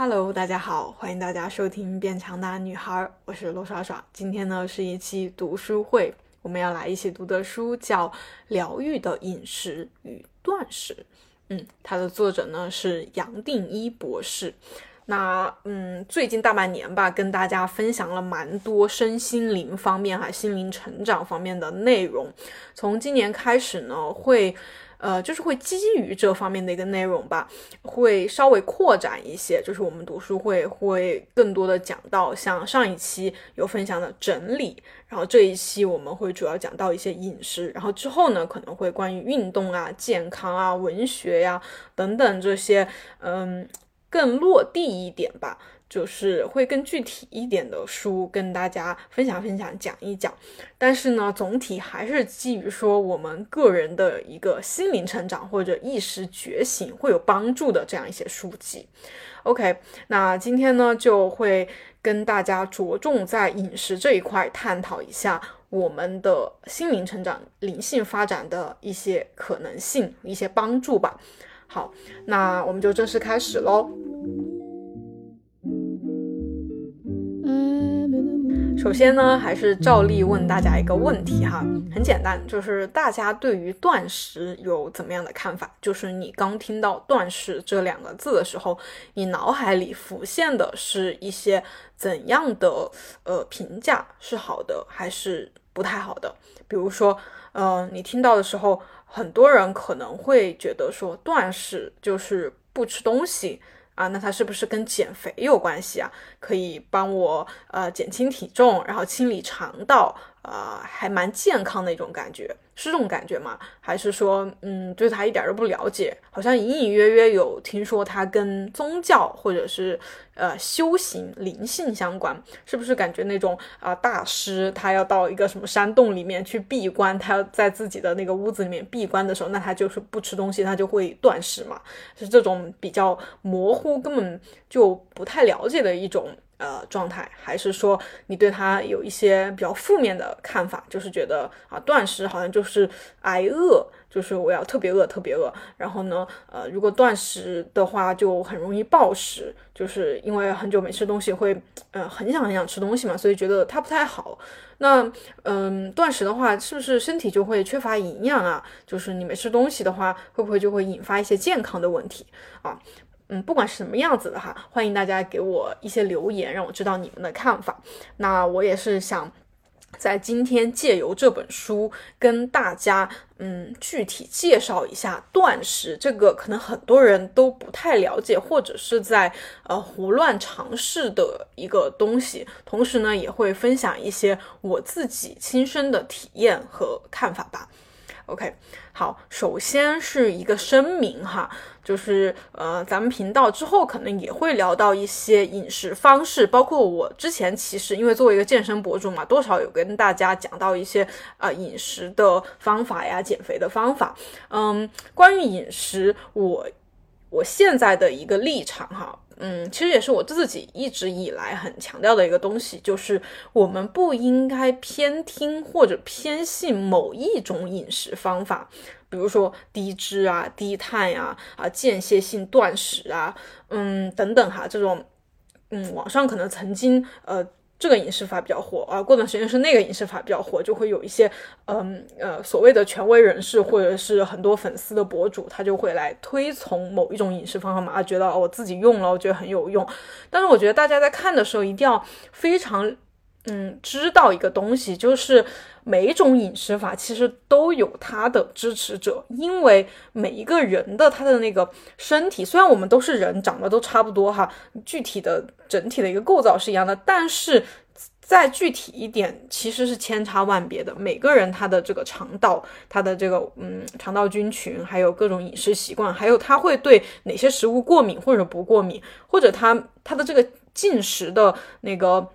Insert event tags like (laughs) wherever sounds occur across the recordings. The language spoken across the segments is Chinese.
Hello，大家好，欢迎大家收听《变强大女孩》，我是罗耍耍。今天呢是一期读书会，我们要来一起读的书叫《疗愈的饮食与断食》。嗯，它的作者呢是杨定一博士。那嗯，最近大半年吧，跟大家分享了蛮多身心灵方面哈，心灵成长方面的内容。从今年开始呢，会。呃，就是会基于这方面的一个内容吧，会稍微扩展一些。就是我们读书会会更多的讲到，像上一期有分享的整理，然后这一期我们会主要讲到一些饮食，然后之后呢可能会关于运动啊、健康啊、文学呀等等这些，嗯，更落地一点吧。就是会更具体一点的书跟大家分享分享讲一讲，但是呢，总体还是基于说我们个人的一个心灵成长或者意识觉醒会有帮助的这样一些书籍。OK，那今天呢就会跟大家着重在饮食这一块探讨一下我们的心灵成长、灵性发展的一些可能性、一些帮助吧。好，那我们就正式开始喽。首先呢，还是照例问大家一个问题哈，很简单，就是大家对于断食有怎么样的看法？就是你刚听到断食这两个字的时候，你脑海里浮现的是一些怎样的呃评价？是好的还是不太好的？比如说，呃，你听到的时候，很多人可能会觉得说断食就是不吃东西。啊，那它是不是跟减肥有关系啊？可以帮我呃减轻体重，然后清理肠道。呃，还蛮健康的一种感觉，是这种感觉吗？还是说，嗯，对他一点都不了解？好像隐隐约约有听说他跟宗教或者是呃修行灵性相关，是不是感觉那种啊大师他要到一个什么山洞里面去闭关，他要在自己的那个屋子里面闭关的时候，那他就是不吃东西，他就会断食嘛？是这种比较模糊，根本就不太了解的一种。呃，状态还是说你对他有一些比较负面的看法，就是觉得啊，断食好像就是挨饿，就是我要特别饿，特别饿。然后呢，呃，如果断食的话，就很容易暴食，就是因为很久没吃东西，会呃很想很想吃东西嘛，所以觉得它不太好。那嗯，断食的话，是不是身体就会缺乏营养啊？就是你没吃东西的话，会不会就会引发一些健康的问题啊？嗯，不管是什么样子的哈，欢迎大家给我一些留言，让我知道你们的看法。那我也是想在今天借由这本书跟大家，嗯，具体介绍一下断食这个可能很多人都不太了解，或者是在呃胡乱尝试的一个东西。同时呢，也会分享一些我自己亲身的体验和看法吧。OK，好，首先是一个声明哈，就是呃，咱们频道之后可能也会聊到一些饮食方式，包括我之前其实因为作为一个健身博主嘛，多少有跟大家讲到一些呃饮食的方法呀，减肥的方法。嗯，关于饮食，我我现在的一个立场哈。嗯，其实也是我自己一直以来很强调的一个东西，就是我们不应该偏听或者偏信某一种饮食方法，比如说低脂啊、低碳呀、啊间歇性断食啊，嗯等等哈，这种，嗯，网上可能曾经呃。这个饮食法比较火啊，过段时间是那个饮食法比较火，就会有一些嗯呃所谓的权威人士或者是很多粉丝的博主，他就会来推崇某一种饮食方法嘛，啊觉得我自己用了，我觉得很有用。但是我觉得大家在看的时候一定要非常嗯知道一个东西，就是每一种饮食法其实都有它的支持者，因为每一个人的他的那个身体，虽然我们都是人，长得都差不多哈，具体的。整体的一个构造是一样的，但是再具体一点，其实是千差万别的。每个人他的这个肠道，他的这个嗯肠道菌群，还有各种饮食习惯，还有他会对哪些食物过敏或者不过敏，或者他他的这个进食的那个，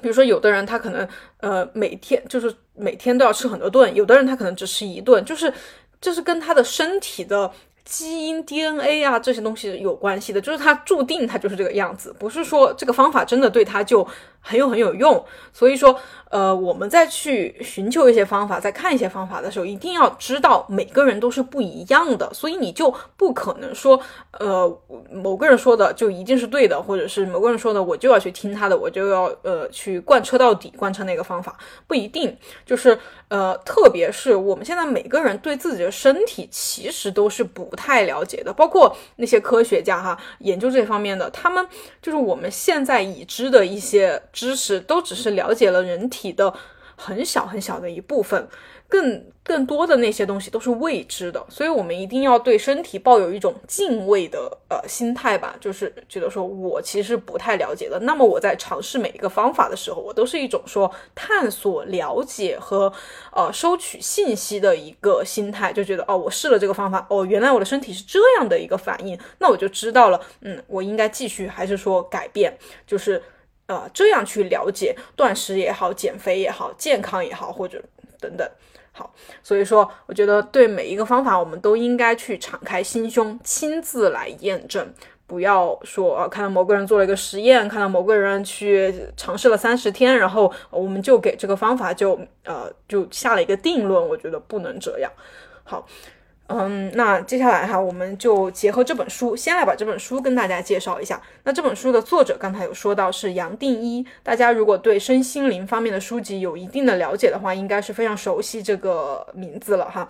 比如说有的人他可能呃每天就是每天都要吃很多顿，有的人他可能只吃一顿，就是这是跟他的身体的。基因 DNA 啊这些东西有关系的，就是他注定他就是这个样子，不是说这个方法真的对他就很有很有用。所以说，呃，我们再去寻求一些方法，在看一些方法的时候，一定要知道每个人都是不一样的，所以你就不可能说，呃，某个人说的就一定是对的，或者是某个人说的我就要去听他的，我就要呃去贯彻到底，贯彻那个方法不一定，就是呃，特别是我们现在每个人对自己的身体其实都是不。太了解的，包括那些科学家哈，研究这方面的，他们就是我们现在已知的一些知识，都只是了解了人体的很小很小的一部分。更更多的那些东西都是未知的，所以我们一定要对身体抱有一种敬畏的呃心态吧，就是觉得说我其实不太了解的，那么我在尝试每一个方法的时候，我都是一种说探索、了解和呃收取信息的一个心态，就觉得哦，我试了这个方法，哦，原来我的身体是这样的一个反应，那我就知道了，嗯，我应该继续还是说改变，就是呃这样去了解断食也好、减肥也好、健康也好，或者等等。好，所以说，我觉得对每一个方法，我们都应该去敞开心胸，亲自来验证，不要说啊，看到某个人做了一个实验，看到某个人去尝试了三十天，然后我们就给这个方法就呃就下了一个定论，我觉得不能这样。好。嗯，那接下来哈，我们就结合这本书，先来把这本书跟大家介绍一下。那这本书的作者刚才有说到是杨定一，大家如果对身心灵方面的书籍有一定的了解的话，应该是非常熟悉这个名字了哈。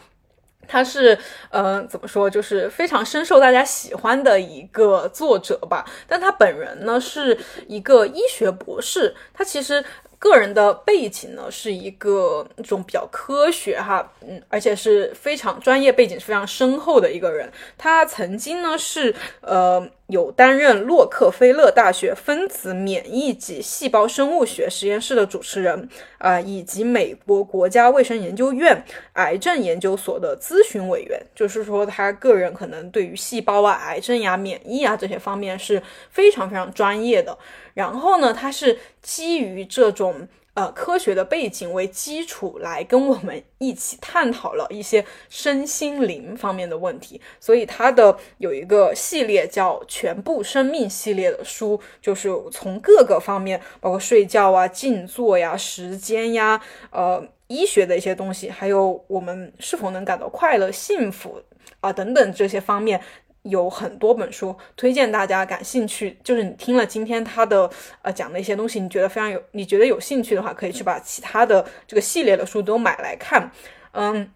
他是，嗯，怎么说，就是非常深受大家喜欢的一个作者吧。但他本人呢是一个医学博士，他其实。个人的背景呢，是一个那种比较科学哈，嗯，而且是非常专业背景非常深厚的一个人。他曾经呢是呃。有担任洛克菲勒大学分子免疫及细胞生物学实验室的主持人，啊，以及美国国家卫生研究院癌症研究所的咨询委员。就是说，他个人可能对于细胞啊、癌症呀、免疫啊这些方面是非常非常专业的。然后呢，他是基于这种。呃，科学的背景为基础来跟我们一起探讨了一些身心灵方面的问题，所以它的有一个系列叫“全部生命”系列的书，就是从各个方面，包括睡觉啊、静坐呀、时间呀、呃医学的一些东西，还有我们是否能感到快乐、幸福啊等等这些方面。有很多本书推荐大家感兴趣，就是你听了今天他的呃讲的一些东西，你觉得非常有，你觉得有兴趣的话，可以去把其他的这个系列的书都买来看，嗯，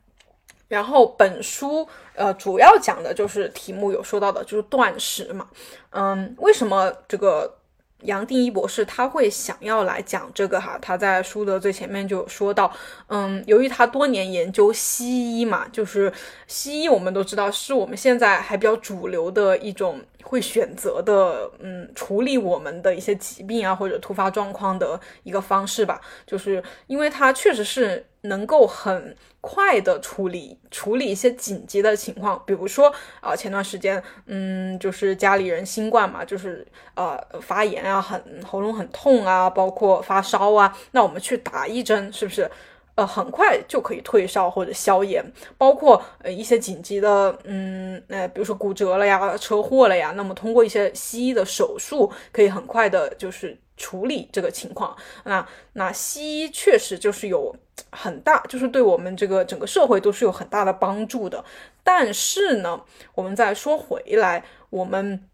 然后本书呃主要讲的就是题目有说到的就是断食嘛，嗯，为什么这个？杨定一博士他会想要来讲这个哈，他在书的最前面就说到，嗯，由于他多年研究西医嘛，就是西医我们都知道是我们现在还比较主流的一种会选择的，嗯，处理我们的一些疾病啊或者突发状况的一个方式吧，就是因为它确实是。能够很快的处理处理一些紧急的情况，比如说啊，前段时间，嗯，就是家里人新冠嘛，就是呃发炎啊，很喉咙很痛啊，包括发烧啊，那我们去打一针，是不是呃很快就可以退烧或者消炎？包括呃一些紧急的，嗯，呃比如说骨折了呀，车祸了呀，那么通过一些西医的手术，可以很快的就是处理这个情况。那那西医确实就是有。很大，就是对我们这个整个社会都是有很大的帮助的。但是呢，我们再说回来，我们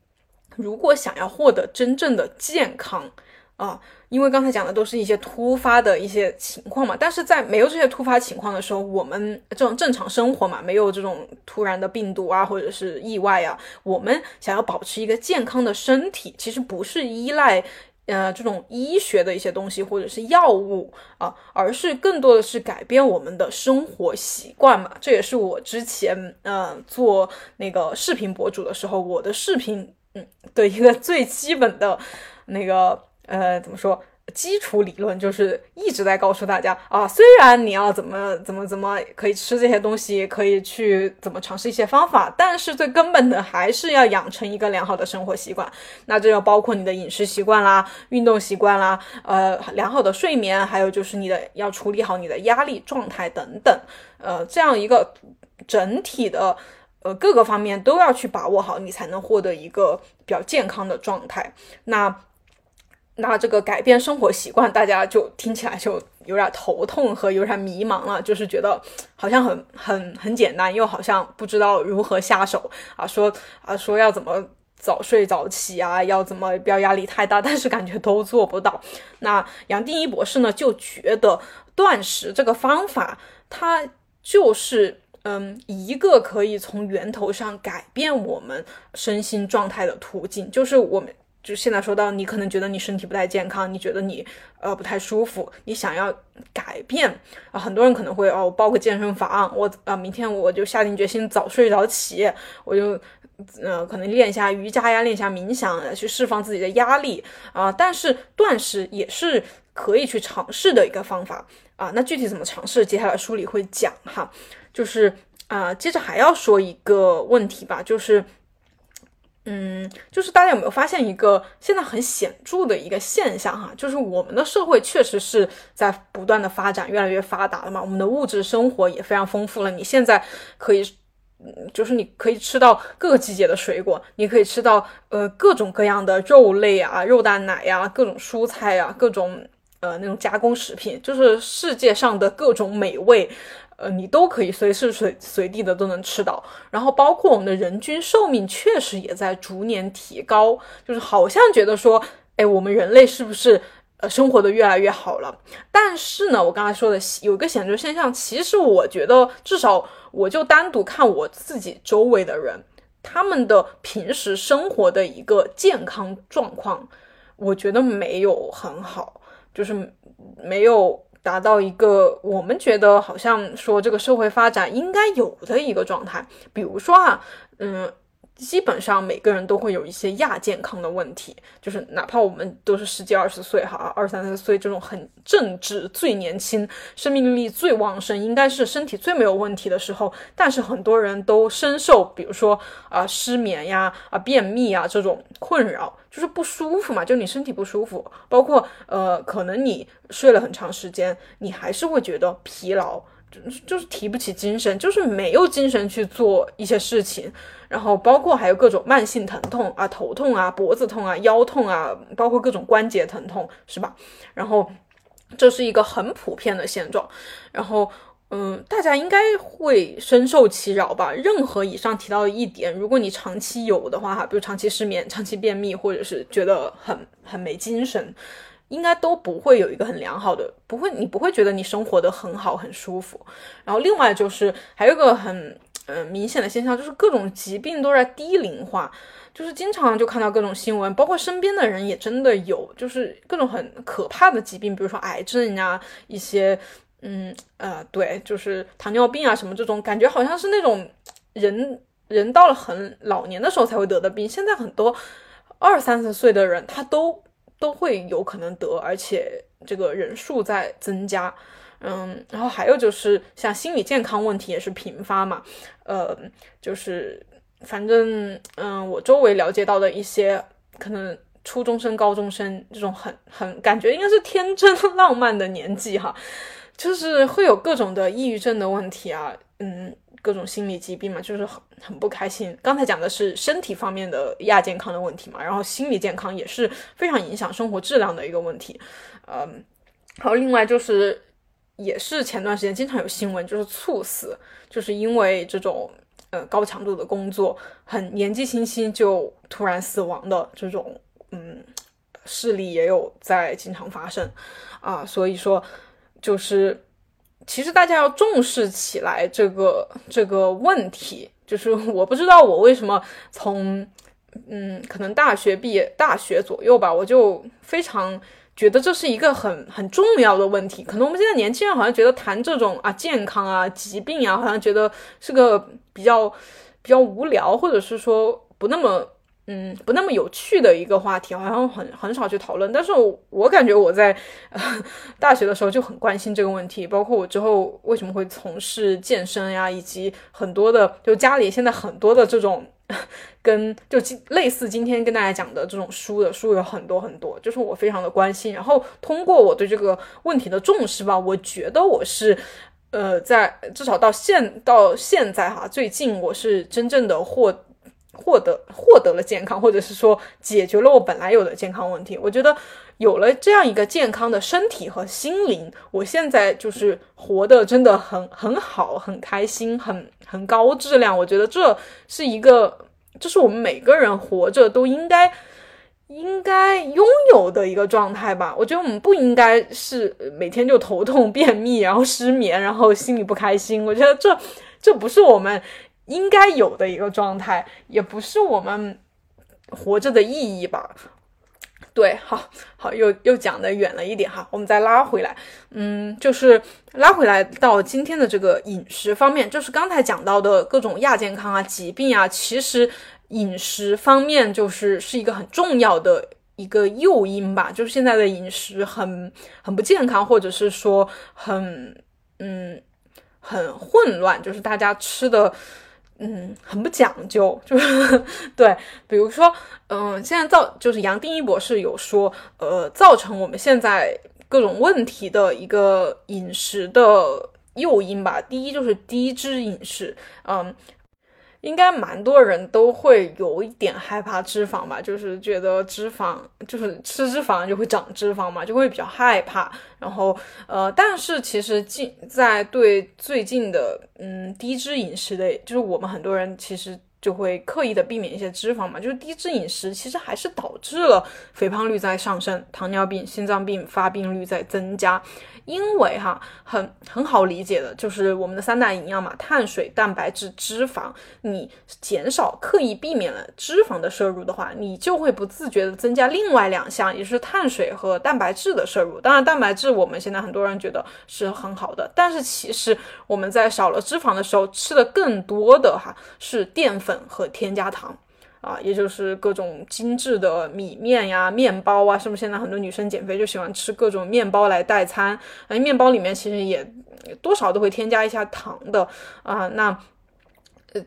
如果想要获得真正的健康啊，因为刚才讲的都是一些突发的一些情况嘛。但是在没有这些突发情况的时候，我们这种正常生活嘛，没有这种突然的病毒啊，或者是意外啊，我们想要保持一个健康的身体，其实不是依赖。呃，这种医学的一些东西或者是药物啊，而是更多的是改变我们的生活习惯嘛。这也是我之前呃做那个视频博主的时候，我的视频嗯的一个最基本的那个呃怎么说？基础理论就是一直在告诉大家啊，虽然你要怎么怎么怎么可以吃这些东西，可以去怎么尝试一些方法，但是最根本的还是要养成一个良好的生活习惯。那这要包括你的饮食习惯啦、运动习惯啦、呃良好的睡眠，还有就是你的要处理好你的压力状态等等。呃，这样一个整体的呃各个方面都要去把握好，你才能获得一个比较健康的状态。那那这个改变生活习惯，大家就听起来就有点头痛和有点迷茫了，就是觉得好像很很很简单，又好像不知道如何下手啊，说啊说要怎么早睡早起啊，要怎么不要压力太大，但是感觉都做不到。那杨定一博士呢，就觉得断食这个方法，它就是嗯一个可以从源头上改变我们身心状态的途径，就是我们。就现在说到，你可能觉得你身体不太健康，你觉得你呃不太舒服，你想要改变啊，很多人可能会哦报个健身房，我啊明天我就下定决心早睡早起，我就呃可能练一下瑜伽呀，练一下冥想，去释放自己的压力啊。但是断食也是可以去尝试的一个方法啊。那具体怎么尝试，接下来书里会讲哈。就是啊，接着还要说一个问题吧，就是。嗯，就是大家有没有发现一个现在很显著的一个现象哈？就是我们的社会确实是在不断的发展，越来越发达了嘛。我们的物质生活也非常丰富了。你现在可以，就是你可以吃到各个季节的水果，你可以吃到呃各种各样的肉类啊、肉蛋奶呀、各种蔬菜呀、各种呃那种加工食品，就是世界上的各种美味。呃，你都可以随时随随地的都能吃到，然后包括我们的人均寿命确实也在逐年提高，就是好像觉得说，哎，我们人类是不是呃生活的越来越好了？但是呢，我刚才说的有一个显著现象，其实我觉得至少我就单独看我自己周围的人，他们的平时生活的一个健康状况，我觉得没有很好，就是没有。达到一个我们觉得好像说这个社会发展应该有的一个状态，比如说啊，嗯。基本上每个人都会有一些亚健康的问题，就是哪怕我们都是十几二十岁哈，二三十岁这种很正值最年轻、生命力最旺盛，应该是身体最没有问题的时候，但是很多人都深受，比如说啊失眠呀、啊便秘啊这种困扰，就是不舒服嘛，就你身体不舒服，包括呃可能你睡了很长时间，你还是会觉得疲劳。就是提不起精神，就是没有精神去做一些事情，然后包括还有各种慢性疼痛啊，头痛啊，脖子痛啊，腰痛啊，包括各种关节疼痛，是吧？然后这是一个很普遍的现状，然后嗯，大家应该会深受其扰吧？任何以上提到的一点，如果你长期有的话，哈，比如长期失眠、长期便秘，或者是觉得很很没精神。应该都不会有一个很良好的，不会，你不会觉得你生活的很好很舒服。然后另外就是还有个很嗯明显的现象，就是各种疾病都在低龄化，就是经常就看到各种新闻，包括身边的人也真的有，就是各种很可怕的疾病，比如说癌症呀，一些嗯呃对，就是糖尿病啊什么这种，感觉好像是那种人人到了很老年的时候才会得的病，现在很多二三十岁的人他都。都会有可能得，而且这个人数在增加，嗯，然后还有就是像心理健康问题也是频发嘛，呃，就是反正嗯，我周围了解到的一些可能初中生、高中生这种很很感觉应该是天真 (laughs) 浪漫的年纪哈，就是会有各种的抑郁症的问题啊，嗯。各种心理疾病嘛，就是很很不开心。刚才讲的是身体方面的亚健康的问题嘛，然后心理健康也是非常影响生活质量的一个问题。嗯，还有另外就是，也是前段时间经常有新闻，就是猝死，就是因为这种呃高强度的工作，很年纪轻轻就突然死亡的这种嗯事例也有在经常发生啊。所以说，就是。其实大家要重视起来这个这个问题，就是 (laughs) 我不知道我为什么从嗯可能大学毕业大学左右吧，我就非常觉得这是一个很很重要的问题。可能我们现在年轻人好像觉得谈这种啊健康啊疾病啊，好像觉得是个比较比较无聊，或者是说不那么。嗯，不那么有趣的一个话题，好像很很少去讨论。但是我感觉我在大学的时候就很关心这个问题，包括我之后为什么会从事健身呀，以及很多的，就家里现在很多的这种跟就类似今天跟大家讲的这种书的书有很多很多，就是我非常的关心。然后通过我对这个问题的重视吧，我觉得我是呃，在至少到现到现在哈，最近我是真正的获获得获得了健康，或者是说解决了我本来有的健康问题。我觉得有了这样一个健康的身体和心灵，我现在就是活得真的很很好，很开心，很很高质量。我觉得这是一个，这是我们每个人活着都应该。应该拥有的一个状态吧。我觉得我们不应该是每天就头痛、(laughs) 便秘，然后失眠，然后心里不开心。我觉得这这不是我们应该有的一个状态，也不是我们活着的意义吧。对，好好又又讲的远了一点哈，我们再拉回来，嗯，就是拉回来到今天的这个饮食方面，就是刚才讲到的各种亚健康啊、疾病啊，其实。饮食方面就是是一个很重要的一个诱因吧，就是现在的饮食很很不健康，或者是说很嗯很混乱，就是大家吃的嗯很不讲究，(laughs) 就是对，比如说嗯现在造就是杨定一博士有说，呃造成我们现在各种问题的一个饮食的诱因吧，第一就是低脂饮食，嗯。应该蛮多人都会有一点害怕脂肪吧，就是觉得脂肪就是吃脂肪就会长脂肪嘛，就会比较害怕。然后呃，但是其实近在对最近的嗯低脂饮食的，就是我们很多人其实就会刻意的避免一些脂肪嘛，就是低脂饮食其实还是导致了肥胖率在上升，糖尿病、心脏病发病率在增加。因为哈很很好理解的，就是我们的三大营养嘛，碳水、蛋白质、脂肪。你减少刻意避免了脂肪的摄入的话，你就会不自觉的增加另外两项，也是碳水和蛋白质的摄入。当然，蛋白质我们现在很多人觉得是很好的，但是其实我们在少了脂肪的时候，吃的更多的哈是淀粉粉和添加糖。啊，也就是各种精致的米面呀、面包啊，是不是现在很多女生减肥就喜欢吃各种面包来代餐？哎，面包里面其实也多少都会添加一下糖的啊。那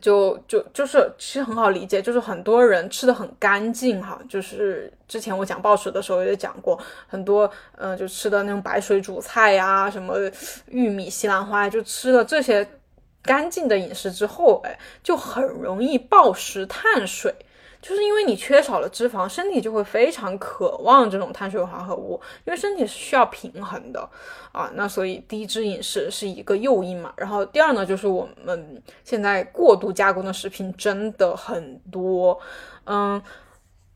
就就就是其实很好理解，就是很多人吃的很干净哈。就是之前我讲暴食的时候也讲过，很多嗯，就吃的那种白水煮菜呀，什么玉米、西兰花，就吃的这些。干净的饮食之后，哎，就很容易暴食碳水，就是因为你缺少了脂肪，身体就会非常渴望这种碳水化合物，因为身体是需要平衡的啊。那所以低脂饮食是一个诱因嘛。然后第二呢，就是我们现在过度加工的食品真的很多，嗯。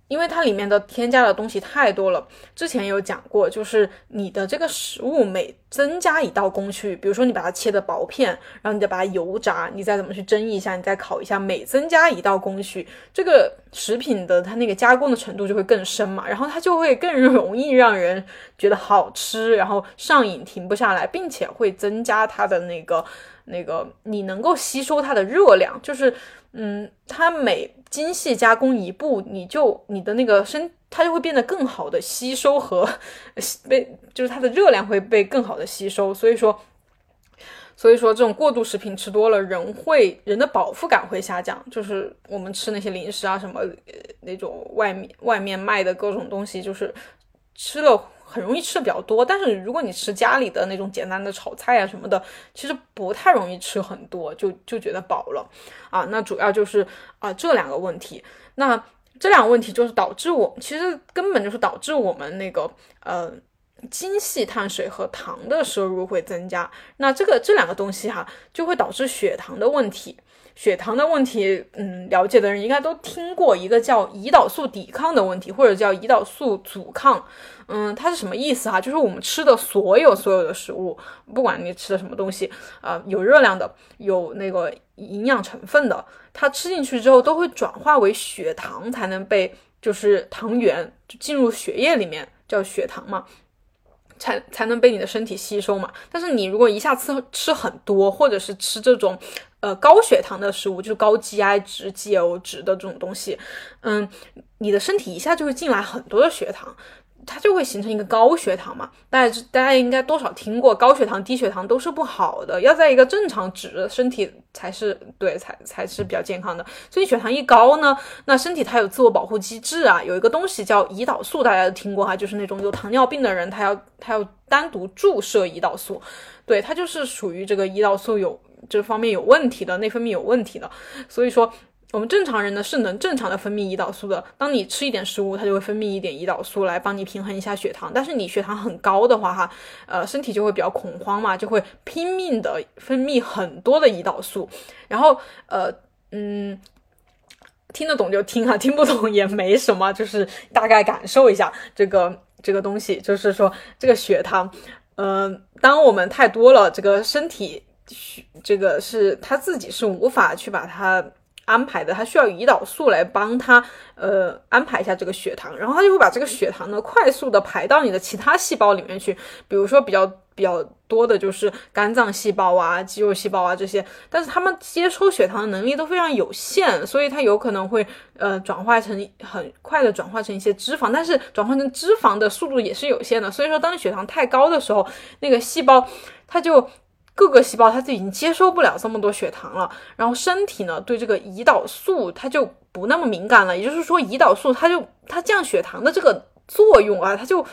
因为它里面的添加的东西太多了，之前有讲过，就是你的这个食物每增加一道工序，比如说你把它切的薄片，然后你再把它油炸，你再怎么去蒸一下，你再烤一下，每增加一道工序，这个食品的它那个加工的程度就会更深嘛，然后它就会更容易让人觉得好吃，然后上瘾停不下来，并且会增加它的那个那个你能够吸收它的热量，就是。嗯，它每精细加工一步，你就你的那个身，它就会变得更好的吸收和被，就是它的热量会被更好的吸收。所以说，所以说这种过度食品吃多了，人会人的饱腹感会下降。就是我们吃那些零食啊，什么呃那种外面外面卖的各种东西，就是吃了。很容易吃的比较多，但是如果你吃家里的那种简单的炒菜啊什么的，其实不太容易吃很多，就就觉得饱了啊。那主要就是啊这两个问题，那这两个问题就是导致我其实根本就是导致我们那个呃精细碳水和糖的摄入会增加，那这个这两个东西哈就会导致血糖的问题。血糖的问题，嗯，了解的人应该都听过一个叫胰岛素抵抗的问题，或者叫胰岛素阻抗。嗯，它是什么意思哈？就是我们吃的所有所有的食物，不管你吃的什么东西，啊，有热量的，有那个营养成分的，它吃进去之后都会转化为血糖，才能被就是糖原就进入血液里面，叫血糖嘛。才才能被你的身体吸收嘛。但是你如果一下吃吃很多，或者是吃这种呃高血糖的食物，就是高 GI 值、GL 值的这种东西，嗯，你的身体一下就会进来很多的血糖，它就会形成一个高血糖嘛。大家大家应该多少听过，高血糖、低血糖都是不好的，要在一个正常值，身体才是对，才才是比较健康的。所以血糖一高呢，那身体它有自我保护机制啊，有一个东西叫胰岛素，大家都听过哈，就是那种有糖尿病的人，他要他要单独注射胰岛素，对，它就是属于这个胰岛素有这方面有问题的，内分泌有问题的，所以说。我们正常人呢是能正常的分泌胰岛素的。当你吃一点食物，它就会分泌一点胰岛素来帮你平衡一下血糖。但是你血糖很高的话，哈，呃，身体就会比较恐慌嘛，就会拼命的分泌很多的胰岛素。然后，呃，嗯，听得懂就听哈，听不懂也没什么，就是大概感受一下这个这个东西，就是说这个血糖，嗯，当我们太多了，这个身体这个是它自己是无法去把它。安排的，它需要胰岛素来帮它，呃，安排一下这个血糖，然后它就会把这个血糖呢快速的排到你的其他细胞里面去，比如说比较比较多的就是肝脏细胞啊、肌肉细胞啊这些，但是它们接收血糖的能力都非常有限，所以它有可能会呃转化成很快的转化成一些脂肪，但是转化成脂肪的速度也是有限的，所以说当你血糖太高的时候，那个细胞它就。各个细胞它就已经接收不了这么多血糖了，然后身体呢对这个胰岛素它就不那么敏感了，也就是说胰岛素它就它降血糖的这个作用啊，它就。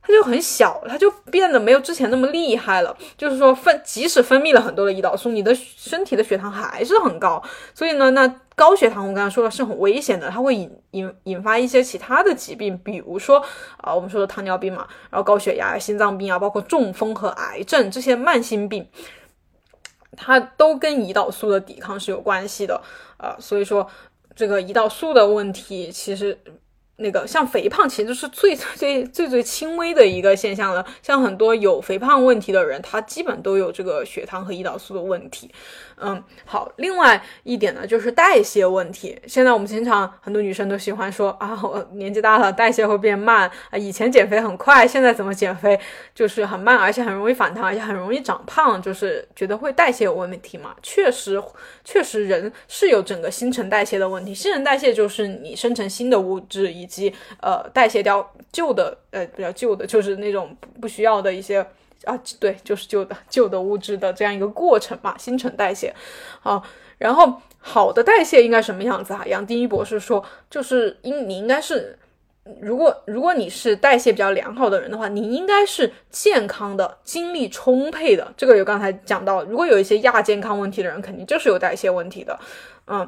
它就很小，它就变得没有之前那么厉害了。就是说分，即使分泌了很多的胰岛素，你的身体的血糖还是很高。所以呢，那高血糖我刚才说了是很危险的，它会引引引发一些其他的疾病，比如说啊，我们说的糖尿病嘛，然后高血压、心脏病啊，包括中风和癌症这些慢性病，它都跟胰岛素的抵抗是有关系的啊。所以说这个胰岛素的问题其实。那个像肥胖，其实是最 (laughs) 最最最轻微的一个现象了。像很多有肥胖问题的人，他基本都有这个血糖和胰岛素的问题。嗯，好，另外一点呢，就是代谢问题。现在我们经常很多女生都喜欢说啊，我年纪大了，代谢会变慢啊。以前减肥很快，现在怎么减肥就是很慢，而且很容易反弹，而且很容易长胖，就是觉得会代谢有问题嘛？确实，确实人是有整个新陈代谢的问题。新陈代谢就是你生成新的物质，以及呃代谢掉旧的，呃比较旧的，就是那种不需要的一些。啊，对，就是旧的旧的物质的这样一个过程嘛，新陈代谢。好，然后好的代谢应该什么样子哈？杨定一博士说，就是应你应该是，如果如果你是代谢比较良好的人的话，你应该是健康的，精力充沛的。这个有刚才讲到，如果有一些亚健康问题的人，肯定就是有代谢问题的。嗯，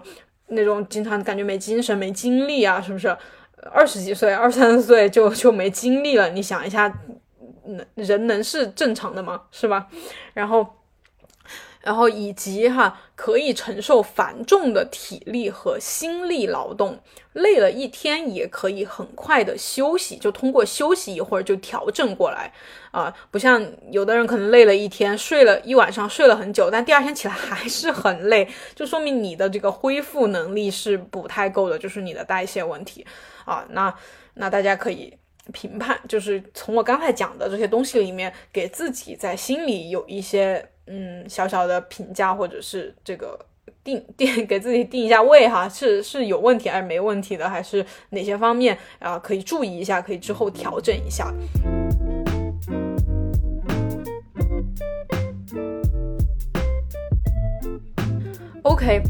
那种经常感觉没精神、没精力啊，是不是？二十几岁、二三十岁就就没精力了？你想一下。人能是正常的吗？是吧？然后，然后以及哈，可以承受繁重的体力和心力劳动，累了一天也可以很快的休息，就通过休息一会儿就调整过来啊，不像有的人可能累了一天，睡了一晚上，睡了很久，但第二天起来还是很累，就说明你的这个恢复能力是不太够的，就是你的代谢问题啊。那那大家可以。评判就是从我刚才讲的这些东西里面，给自己在心里有一些嗯小小的评价，或者是这个定定 (laughs) 给自己定一下位哈，是是有问题还是没问题的，还是哪些方面啊可以注意一下，可以之后调整一下。OK，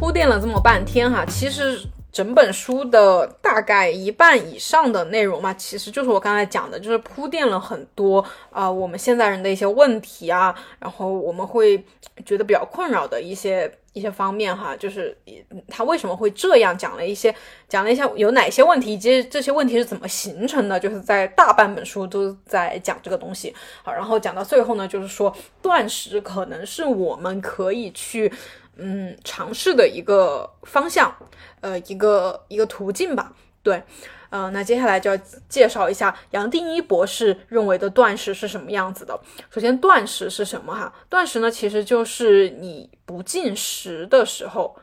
铺垫了这么半天哈，其实。整本书的大概一半以上的内容嘛，其实就是我刚才讲的，就是铺垫了很多啊，我们现在人的一些问题啊，然后我们会觉得比较困扰的一些一些方面哈，就是他为什么会这样讲了一些，讲了一下有哪些问题，以及这些问题是怎么形成的，就是在大半本书都在讲这个东西。好，然后讲到最后呢，就是说断食可能是我们可以去。嗯，尝试的一个方向，呃，一个一个途径吧。对，呃，那接下来就要介绍一下杨定一博士认为的断食是什么样子的。首先，断食是什么？哈，断食呢，其实就是你不进食的时候，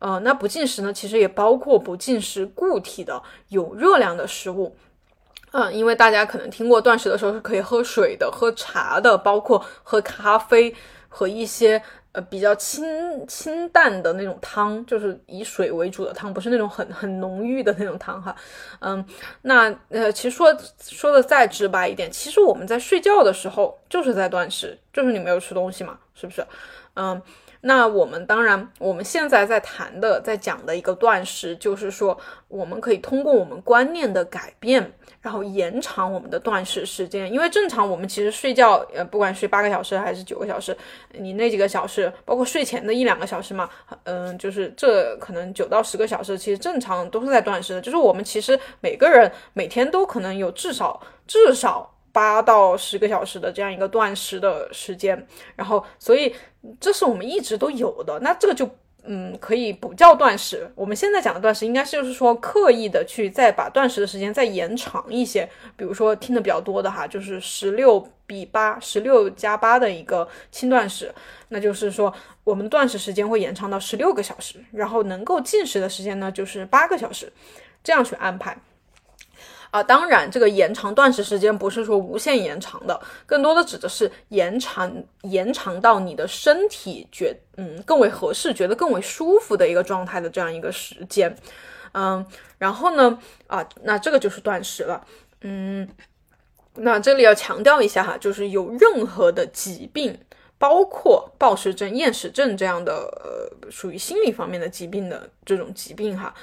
呃，那不进食呢，其实也包括不进食固体的有热量的食物。嗯，因为大家可能听过断食的时候是可以喝水的、喝茶的，包括喝咖啡和一些。呃比较清清淡的那种汤，就是以水为主的汤，不是那种很很浓郁的那种汤哈。嗯，那呃其实说说的再直白一点，其实我们在睡觉的时候就是在断食，就是你没有吃东西嘛，是不是？嗯。那我们当然，我们现在在谈的、在讲的一个断食，就是说，我们可以通过我们观念的改变，然后延长我们的断食时间。因为正常我们其实睡觉，呃，不管睡八个小时还是九个小时，你那几个小时，包括睡前的一两个小时嘛，嗯，就是这可能九到十个小时，其实正常都是在断食的。就是我们其实每个人每天都可能有至少至少。八到十个小时的这样一个断食的时间，然后，所以这是我们一直都有的。那这个就，嗯，可以不叫断食。我们现在讲的断食，应该是就是说刻意的去再把断食的时间再延长一些。比如说听的比较多的哈，就是十六比八，十六加八的一个轻断食。那就是说，我们断食时间会延长到十六个小时，然后能够进食的时间呢，就是八个小时，这样去安排。啊，当然，这个延长断食时间不是说无限延长的，更多的指的是延长延长到你的身体觉嗯更为合适，觉得更为舒服的一个状态的这样一个时间，嗯，然后呢，啊，那这个就是断食了，嗯，那这里要强调一下哈，就是有任何的疾病，包括暴食症、厌食症这样的呃属于心理方面的疾病的这种疾病哈。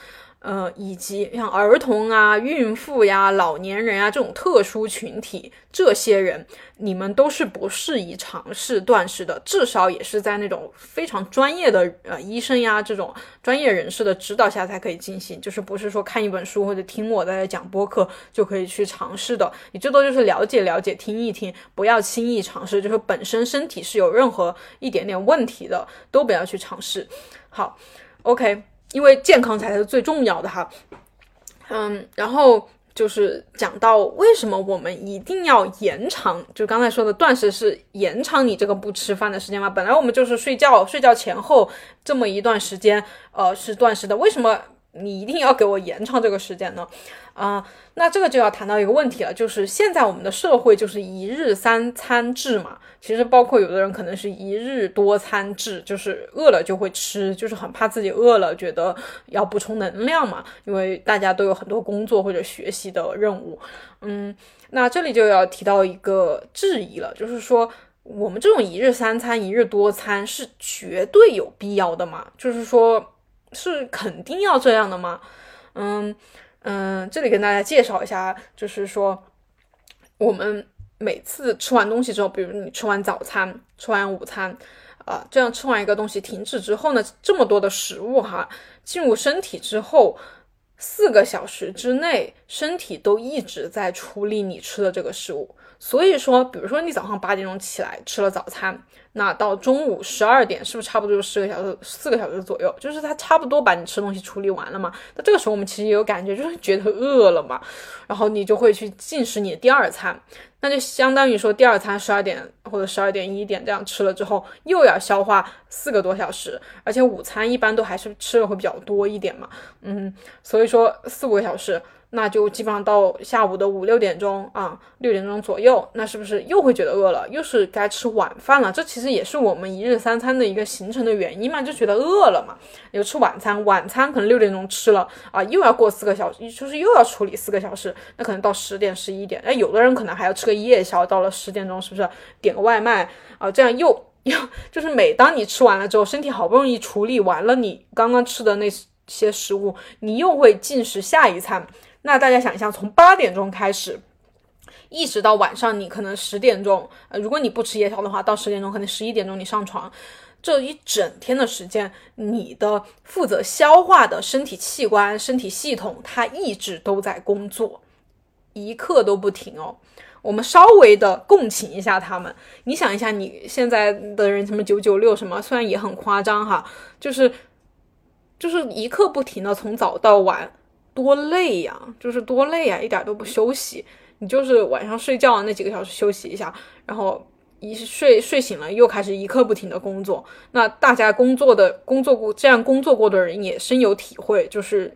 呃，以及像儿童啊、孕妇呀、老年人啊这种特殊群体，这些人你们都是不适宜尝试断食的，至少也是在那种非常专业的呃医生呀这种专业人士的指导下才可以进行，就是不是说看一本书或者听我在讲播客就可以去尝试的，你最多就是了解了解、听一听，不要轻易尝试，就是本身身体是有任何一点点问题的，都不要去尝试。好，OK。因为健康才是最重要的哈，嗯，然后就是讲到为什么我们一定要延长，就刚才说的断食是延长你这个不吃饭的时间嘛？本来我们就是睡觉，睡觉前后这么一段时间，呃，是断食的，为什么你一定要给我延长这个时间呢？啊，那这个就要谈到一个问题了，就是现在我们的社会就是一日三餐制嘛。其实包括有的人可能是一日多餐制，就是饿了就会吃，就是很怕自己饿了，觉得要补充能量嘛。因为大家都有很多工作或者学习的任务，嗯，那这里就要提到一个质疑了，就是说我们这种一日三餐、一日多餐是绝对有必要的吗？就是说，是肯定要这样的吗？嗯嗯，这里跟大家介绍一下，就是说我们。每次吃完东西之后，比如你吃完早餐、吃完午餐，啊，这样吃完一个东西停止之后呢，这么多的食物哈进入身体之后，四个小时之内，身体都一直在处理你吃的这个食物。所以说，比如说你早上八点钟起来吃了早餐，那到中午十二点，是不是差不多就十个小时、四个小时左右？就是它差不多把你吃东西处理完了嘛。那这个时候我们其实也有感觉，就是觉得饿了嘛，然后你就会去进食你的第二餐。那就相当于说，第二餐十二点或者十二点一点这样吃了之后，又要消化四个多小时，而且午餐一般都还是吃的会比较多一点嘛，嗯，所以说四五个小时。那就基本上到下午的五六点钟啊，六点钟左右，那是不是又会觉得饿了？又是该吃晚饭了？这其实也是我们一日三餐的一个形成的原因嘛，就觉得饿了嘛，有吃晚餐，晚餐可能六点钟吃了啊，又要过四个小时，就是又要处理四个小时，那可能到十点十一点，哎，有的人可能还要吃个夜宵，到了十点钟，是不是点个外卖啊？这样又又就是每当你吃完了之后，身体好不容易处理完了你刚刚吃的那些食物，你又会进食下一餐。那大家想一下，从八点钟开始，一直到晚上，你可能十点钟，呃，如果你不吃夜宵的话，到十点钟，可能十一点钟你上床，这一整天的时间，你的负责消化的身体器官、身体系统，它一直都在工作，一刻都不停哦。我们稍微的共情一下他们，你想一下，你现在的人什么九九六什么，虽然也很夸张哈，就是就是一刻不停的从早到晚。多累呀，就是多累呀，一点都不休息。你就是晚上睡觉那几个小时休息一下，然后一睡睡醒了又开始一刻不停的工作。那大家工作的工作过这样工作过的人也深有体会，就是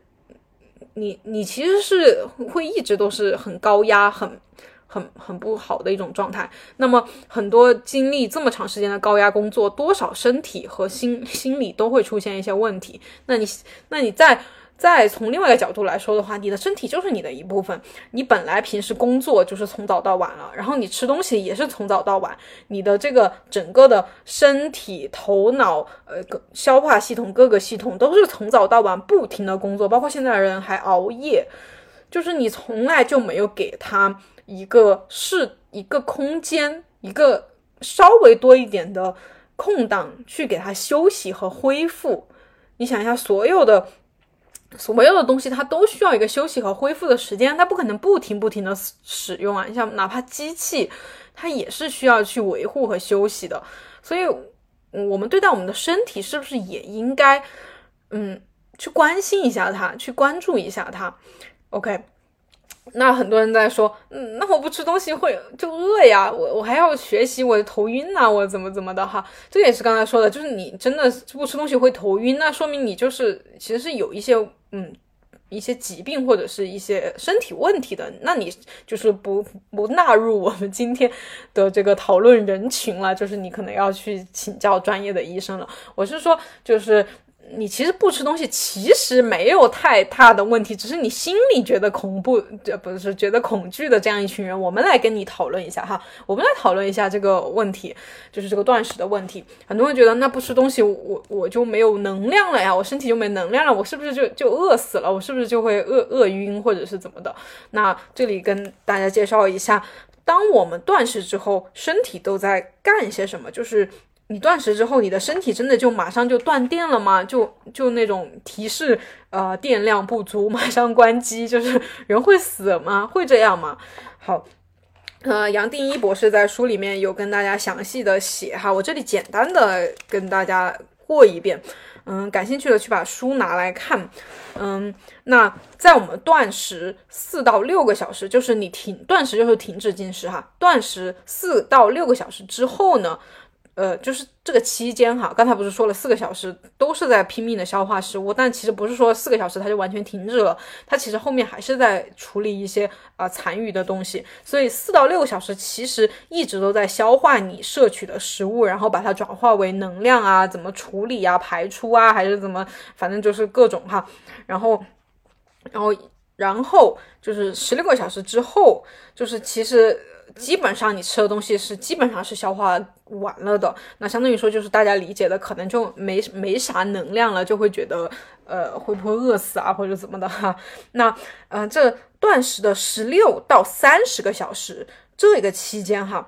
你你其实是会一直都是很高压、很很很不好的一种状态。那么很多经历这么长时间的高压工作，多少身体和心心理都会出现一些问题。那你那你在。再从另外一个角度来说的话，你的身体就是你的一部分。你本来平时工作就是从早到晚了，然后你吃东西也是从早到晚，你的这个整个的身体、头脑、呃，消化系统各个系统都是从早到晚不停的工作，包括现在的人还熬夜，就是你从来就没有给他一个是一个空间，一个稍微多一点的空档去给他休息和恢复。你想一下，所有的。所有的东西它都需要一个休息和恢复的时间，它不可能不停不停的使用啊。你像哪怕机器，它也是需要去维护和休息的。所以，我们对待我们的身体是不是也应该，嗯，去关心一下它，去关注一下它？OK。那很多人在说，嗯，那我不吃东西会就饿呀，我我还要学习，我头晕呐，我怎么怎么的哈，这也是刚才说的，就是你真的不吃东西会头晕，那说明你就是其实是有一些嗯一些疾病或者是一些身体问题的，那你就是不不纳入我们今天的这个讨论人群了，就是你可能要去请教专业的医生了。我是说，就是。你其实不吃东西，其实没有太大的问题，只是你心里觉得恐怖，这不是觉得恐惧的这样一群人。我们来跟你讨论一下哈，我们来讨论一下这个问题，就是这个断食的问题。很多人觉得那不吃东西，我我就没有能量了呀，我身体就没能量了，我是不是就就饿死了？我是不是就会饿饿晕或者是怎么的？那这里跟大家介绍一下，当我们断食之后，身体都在干些什么？就是。你断食之后，你的身体真的就马上就断电了吗？就就那种提示，呃，电量不足，(laughs) 马上关机，就是人会死吗？会这样吗？好，呃，杨定一博士在书里面有跟大家详细的写哈，我这里简单的跟大家过一遍，嗯，感兴趣的去把书拿来看，嗯，那在我们断食四到六个小时，就是你停断食就是停止进食哈，断食四到六个小时之后呢？呃，就是这个期间哈，刚才不是说了四个小时都是在拼命的消化食物，但其实不是说四个小时它就完全停止了，它其实后面还是在处理一些啊残余的东西，所以四到六个小时其实一直都在消化你摄取的食物，然后把它转化为能量啊，怎么处理啊，排出啊，还是怎么，反正就是各种哈，然后，然后，然后就是十六个小时之后，就是其实。基本上你吃的东西是基本上是消化完了的，那相当于说就是大家理解的可能就没没啥能量了，就会觉得呃会不会饿死啊或者怎么的哈。(laughs) 那呃这断食的十六到三十个小时这个期间哈，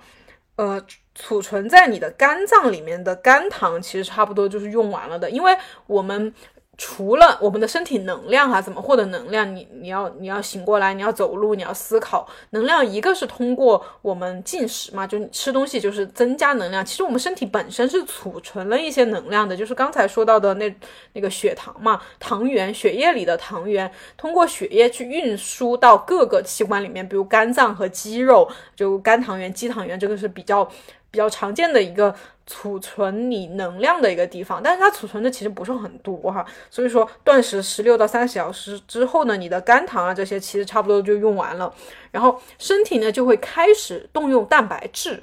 呃储存在你的肝脏里面的肝糖其实差不多就是用完了的，因为我们。除了我们的身体能量啊，怎么获得能量？你你要你要醒过来，你要走路，你要思考。能量一个是通过我们进食嘛，就你吃东西就是增加能量。其实我们身体本身是储存了一些能量的，就是刚才说到的那那个血糖嘛，糖原，血液里的糖原，通过血液去运输到各个器官里面，比如肝脏和肌肉，就肝糖原、肌糖原，这个是比较比较常见的一个。储存你能量的一个地方，但是它储存的其实不是很多哈，所以说断食十六到三十小时之后呢，你的肝糖啊这些其实差不多就用完了，然后身体呢就会开始动用蛋白质，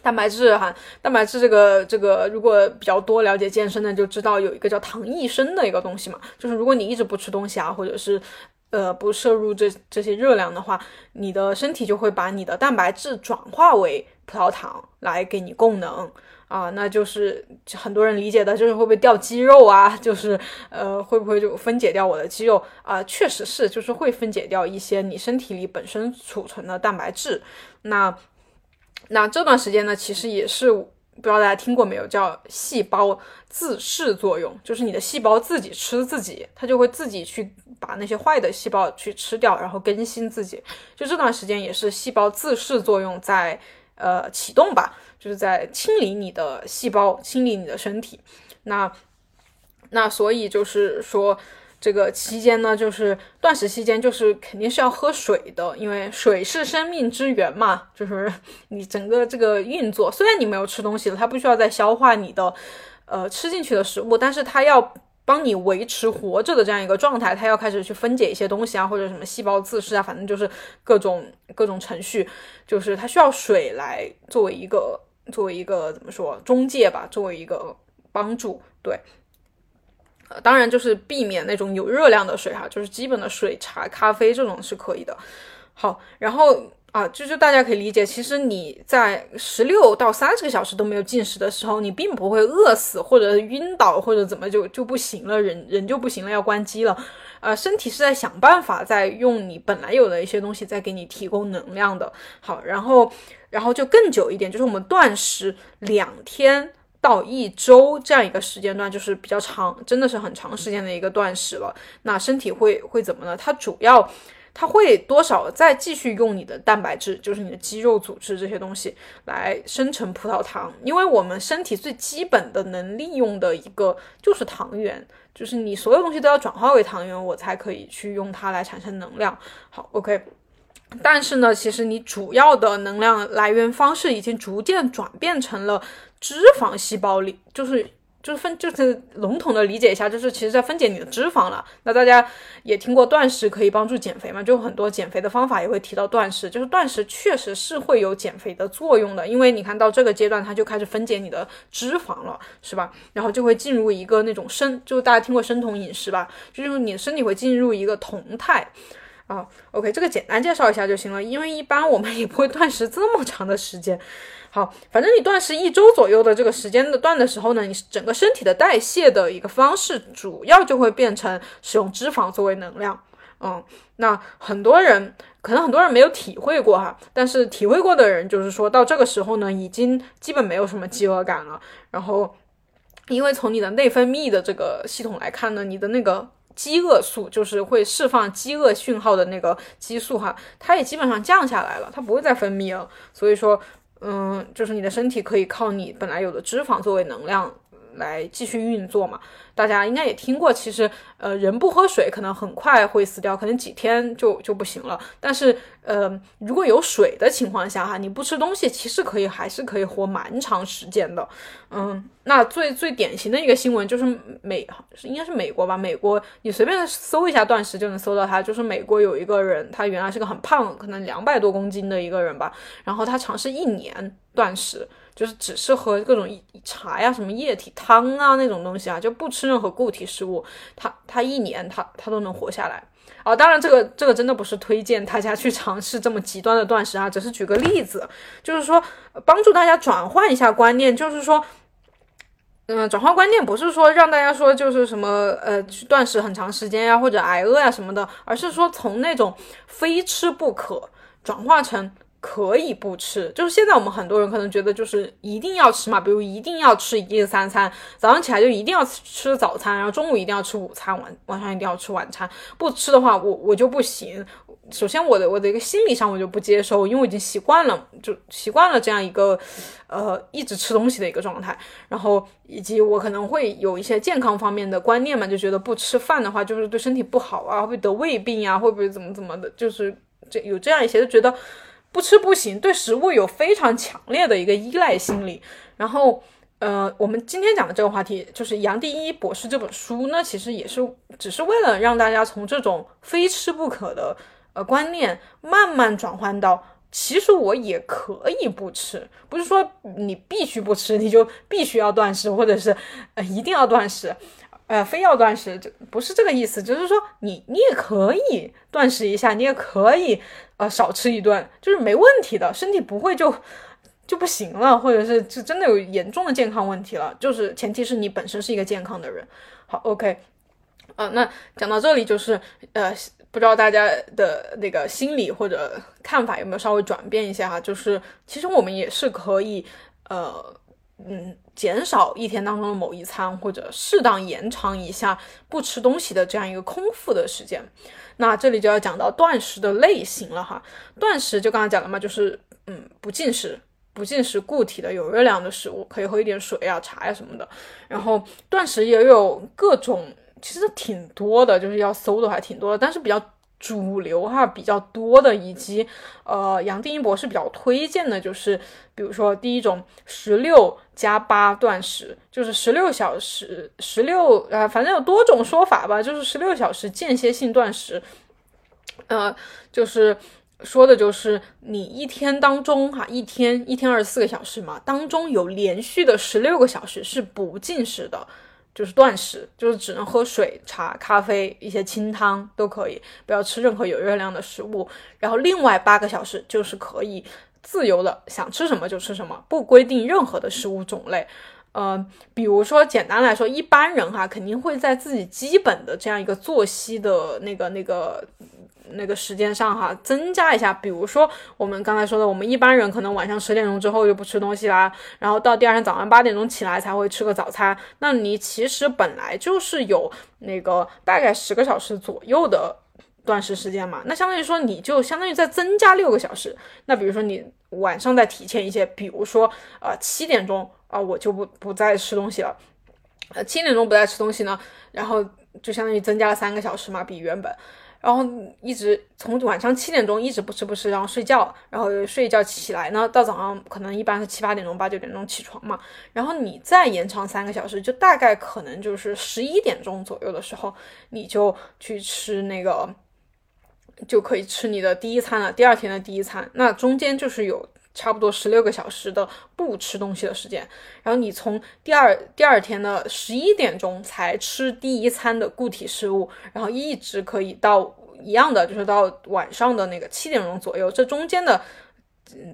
蛋白质哈，蛋白质这个这个如果比较多了解健身的就知道有一个叫糖益生的一个东西嘛，就是如果你一直不吃东西啊，或者是呃不摄入这这些热量的话，你的身体就会把你的蛋白质转化为葡萄糖来给你供能。啊，那就是很多人理解的，就是会不会掉肌肉啊？就是呃，会不会就分解掉我的肌肉啊？确实是，就是会分解掉一些你身体里本身储存的蛋白质。那那这段时间呢，其实也是不知道大家听过没有，叫细胞自噬作用，就是你的细胞自己吃自己，它就会自己去把那些坏的细胞去吃掉，然后更新自己。就这段时间也是细胞自噬作用在呃启动吧。就是在清理你的细胞，清理你的身体。那那所以就是说，这个期间呢，就是断食期间，就是肯定是要喝水的，因为水是生命之源嘛。就是你整个这个运作，虽然你没有吃东西了，它不需要再消化你的呃吃进去的食物，但是它要。帮你维持活着的这样一个状态，它要开始去分解一些东西啊，或者什么细胞自噬啊，反正就是各种各种程序，就是它需要水来作为一个作为一个怎么说中介吧，作为一个帮助，对。呃，当然就是避免那种有热量的水哈，就是基本的水、茶、咖啡这种是可以的。好，然后啊，就是大家可以理解，其实你在十六到三十个小时都没有进食的时候，你并不会饿死或者晕倒或者怎么就就不行了，人人就不行了，要关机了。呃，身体是在想办法在用你本来有的一些东西在给你提供能量的。好，然后然后就更久一点，就是我们断食两天。到一周这样一个时间段，就是比较长，真的是很长时间的一个断食了。那身体会会怎么呢？它主要，它会多少再继续用你的蛋白质，就是你的肌肉组织这些东西来生成葡萄糖，因为我们身体最基本的能利用的一个就是糖原，就是你所有东西都要转化为糖原，我才可以去用它来产生能量。好，OK。但是呢，其实你主要的能量来源方式已经逐渐转变成了脂肪细胞里，就是就是分就是笼统的理解一下，就是其实在分解你的脂肪了。那大家也听过断食可以帮助减肥嘛？就很多减肥的方法也会提到断食，就是断食确实是会有减肥的作用的，因为你看到这个阶段它就开始分解你的脂肪了，是吧？然后就会进入一个那种生，就大家听过生酮饮食吧？就是你身体会进入一个酮态。啊，OK，这个简单介绍一下就行了，因为一般我们也不会断食这么长的时间。好，反正你断食一周左右的这个时间的断的时候呢，你整个身体的代谢的一个方式主要就会变成使用脂肪作为能量。嗯，那很多人可能很多人没有体会过哈，但是体会过的人就是说到这个时候呢，已经基本没有什么饥饿感了。然后，因为从你的内分泌的这个系统来看呢，你的那个。饥饿素就是会释放饥饿讯号的那个激素哈，它也基本上降下来了，它不会再分泌了。所以说，嗯，就是你的身体可以靠你本来有的脂肪作为能量来继续运作嘛。大家应该也听过，其实呃，人不喝水可能很快会死掉，可能几天就就不行了。但是呃，如果有水的情况下哈，你不吃东西，其实可以还是可以活蛮长时间的。嗯，那最最典型的一个新闻就是美，应该是美国吧？美国你随便搜一下断食就能搜到它，就是美国有一个人，他原来是个很胖，可能两百多公斤的一个人吧，然后他尝试一年断食。就是只是喝各种茶呀、什么液体汤啊那种东西啊，就不吃任何固体食物，他他一年他他都能活下来啊。当然，这个这个真的不是推荐大家去尝试这么极端的断食啊，只是举个例子，就是说帮助大家转换一下观念，就是说，嗯，转换观念不是说让大家说就是什么呃去断食很长时间呀或者挨饿呀什么的，而是说从那种非吃不可转化成。可以不吃，就是现在我们很多人可能觉得就是一定要吃嘛，比如一定要吃一日三餐，早上起来就一定要吃早餐，然后中午一定要吃午餐，晚晚上一定要吃晚餐，不吃的话我我就不行。首先我的我的一个心理上我就不接受，因为我已经习惯了，就习惯了这样一个呃一直吃东西的一个状态，然后以及我可能会有一些健康方面的观念嘛，就觉得不吃饭的话就是对身体不好啊，会得胃病呀，会不会怎么怎么的，就是这有这样一些就觉得。不吃不行，对食物有非常强烈的一个依赖心理。然后，呃，我们今天讲的这个话题就是杨第一博士这本书呢，其实也是只是为了让大家从这种非吃不可的呃观念，慢慢转换到其实我也可以不吃，不是说你必须不吃，你就必须要断食，或者是呃一定要断食。呃，非要断食就不是这个意思，就是说你你也可以断食一下，你也可以呃少吃一顿，就是没问题的，身体不会就就不行了，或者是就真的有严重的健康问题了，就是前提是你本身是一个健康的人。好，OK，啊，那讲到这里就是呃，不知道大家的那个心理或者看法有没有稍微转变一下哈，就是其实我们也是可以呃。嗯，减少一天当中的某一餐，或者适当延长一下不吃东西的这样一个空腹的时间。那这里就要讲到断食的类型了哈。断食就刚刚讲了嘛，就是嗯不进食，不进食固体的有热量的食物，可以喝一点水啊、茶呀什么的。然后断食也有各种，其实挺多的，就是要搜的还挺多的，但是比较主流哈比较多的，以及呃杨定一博士比较推荐的，就是比如说第一种十六加八断食，就是十六小时十六呃反正有多种说法吧，就是十六小时间歇性断食，呃就是说的就是你一天当中哈一天一天二十四个小时嘛，当中有连续的十六个小时是不进食的。就是断食，就是只能喝水、茶、咖啡，一些清汤都可以，不要吃任何有热量的食物。然后另外八个小时就是可以自由的想吃什么就吃什么，不规定任何的食物种类。呃，比如说简单来说，一般人哈肯定会在自己基本的这样一个作息的那个那个。那个时间上哈，增加一下，比如说我们刚才说的，我们一般人可能晚上十点钟之后就不吃东西啦，然后到第二天早上八点钟起来才会吃个早餐。那你其实本来就是有那个大概十个小时左右的断食时间嘛，那相当于说你就相当于再增加六个小时。那比如说你晚上再提前一些，比如说呃七点钟啊，我就不不再吃东西了，呃七点钟不再吃东西呢，然后就相当于增加了三个小时嘛，比原本。然后一直从晚上七点钟一直不吃不吃，然后睡觉，然后睡一觉起来呢，到早上可能一般是七八点钟、八九点钟起床嘛。然后你再延长三个小时，就大概可能就是十一点钟左右的时候，你就去吃那个，就可以吃你的第一餐了。第二天的第一餐，那中间就是有。差不多十六个小时的不吃东西的时间，然后你从第二第二天的十一点钟才吃第一餐的固体食物，然后一直可以到一样的，就是到晚上的那个七点钟左右，这中间的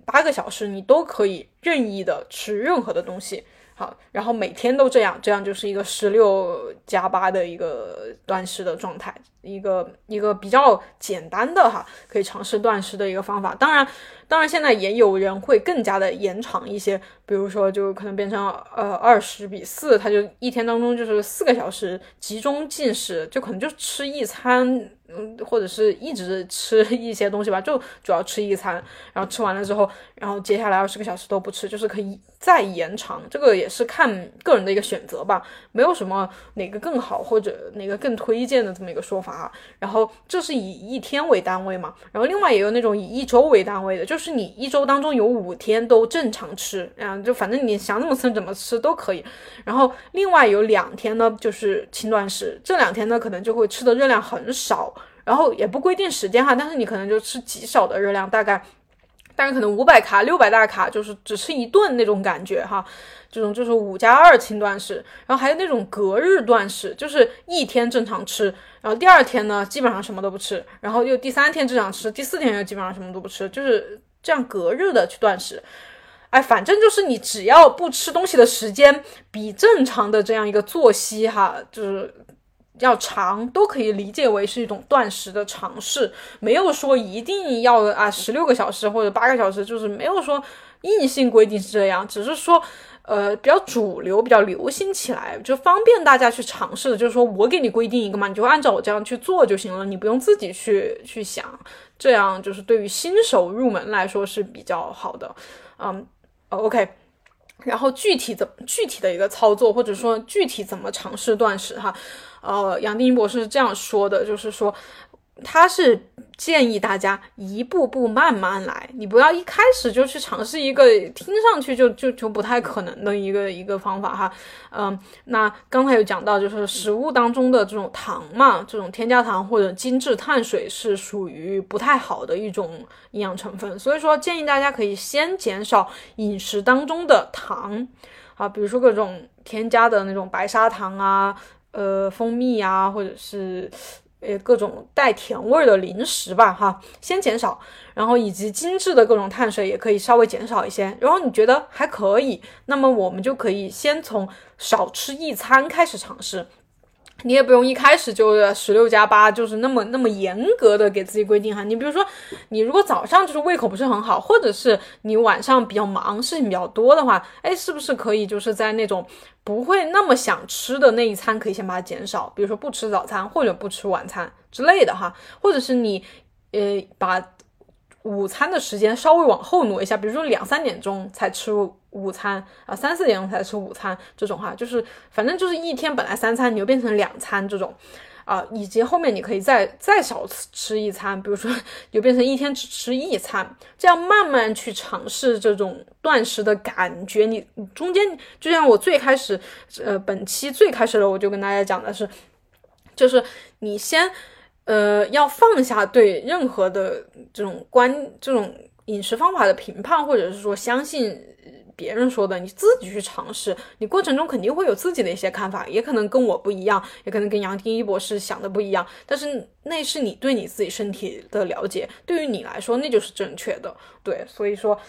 八个小时你都可以任意的吃任何的东西。好，然后每天都这样，这样就是一个十六加八的一个断食的状态，一个一个比较简单的哈，可以尝试断食的一个方法。当然，当然现在也有人会更加的延长一些，比如说就可能变成呃二十比四，他就一天当中就是四个小时集中进食，就可能就吃一餐。嗯，或者是一直吃一些东西吧，就主要吃一餐，然后吃完了之后，然后接下来二十个小时都不吃，就是可以再延长。这个也是看个人的一个选择吧，没有什么哪个更好或者哪个更推荐的这么一个说法啊。然后这是以一天为单位嘛，然后另外也有那种以一周为单位的，就是你一周当中有五天都正常吃，啊，就反正你想怎么吃怎么吃都可以。然后另外有两天呢，就是轻断食，这两天呢可能就会吃的热量很少。然后也不规定时间哈，但是你可能就吃极少的热量，大概大概可能五百卡、六百大卡，就是只吃一顿那种感觉哈。这种就是五加二轻断食，然后还有那种隔日断食，就是一天正常吃，然后第二天呢基本上什么都不吃，然后又第三天正常吃，第四天又基本上什么都不吃，就是这样隔日的去断食。哎，反正就是你只要不吃东西的时间比正常的这样一个作息哈，就是。要长都可以理解为是一种断食的尝试，没有说一定要啊十六个小时或者八个小时，就是没有说硬性规定是这样，只是说呃比较主流、比较流行起来，就方便大家去尝试的。就是说我给你规定一个嘛，你就按照我这样去做就行了，你不用自己去去想，这样就是对于新手入门来说是比较好的。嗯，OK。然后具体怎具体的一个操作，或者说具体怎么尝试断食哈，呃，杨定一博士是这样说的，就是说。他是建议大家一步步慢慢来，你不要一开始就去尝试一个听上去就就就不太可能的一个一个方法哈。嗯，那刚才有讲到，就是食物当中的这种糖嘛，这种添加糖或者精致碳水是属于不太好的一种营养成分，所以说建议大家可以先减少饮食当中的糖啊，比如说各种添加的那种白砂糖啊，呃，蜂蜜啊，或者是。呃，各种带甜味儿的零食吧，哈，先减少，然后以及精致的各种碳水也可以稍微减少一些。然后你觉得还可以，那么我们就可以先从少吃一餐开始尝试。你也不用一开始就十六加八，就是那么那么严格的给自己规定哈。你比如说，你如果早上就是胃口不是很好，或者是你晚上比较忙，事情比较多的话，哎，是不是可以就是在那种不会那么想吃的那一餐，可以先把它减少，比如说不吃早餐或者不吃晚餐之类的哈，或者是你呃把。午餐的时间稍微往后挪一下，比如说两三点钟才吃午餐啊，三四点钟才吃午餐这种哈，就是反正就是一天本来三餐，你就变成两餐这种，啊，以及后面你可以再再少吃一餐，比如说就变成一天只吃一餐，这样慢慢去尝试这种断食的感觉。你中间就像我最开始，呃，本期最开始的我就跟大家讲的是，就是你先，呃，要放下对任何的这种观这种饮食方法的评判，或者是说相信。别人说的，你自己去尝试，你过程中肯定会有自己的一些看法，也可能跟我不一样，也可能跟杨天一博士想的不一样。但是那是你对你自己身体的了解，对于你来说那就是正确的。对，所以说，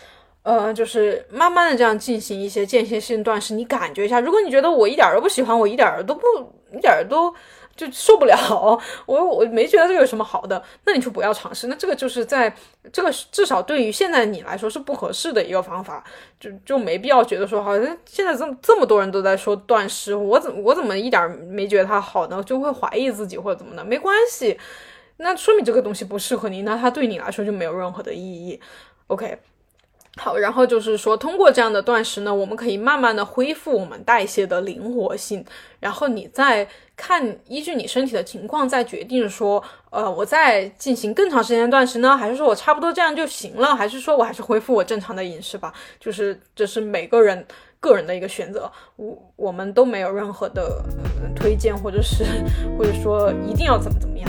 呃，就是慢慢的这样进行一些间歇性断食，你感觉一下，如果你觉得我一点都不喜欢，我一点都不，一点都。就受不了，我我没觉得这个有什么好的，那你就不要尝试。那这个就是在这个至少对于现在你来说是不合适的一个方法，就就没必要觉得说好像现在这么这么多人都在说断食，我怎我怎么一点没觉得它好呢？就会怀疑自己或者怎么的？没关系，那说明这个东西不适合你，那它对你来说就没有任何的意义。OK。好，然后就是说，通过这样的断食呢，我们可以慢慢的恢复我们代谢的灵活性。然后你再看，依据你身体的情况，再决定说，呃，我再进行更长时间断食呢，还是说我差不多这样就行了，还是说我还是恢复我正常的饮食吧？就是这是每个人个人的一个选择，我我们都没有任何的推荐，或者是或者说一定要怎么怎么样。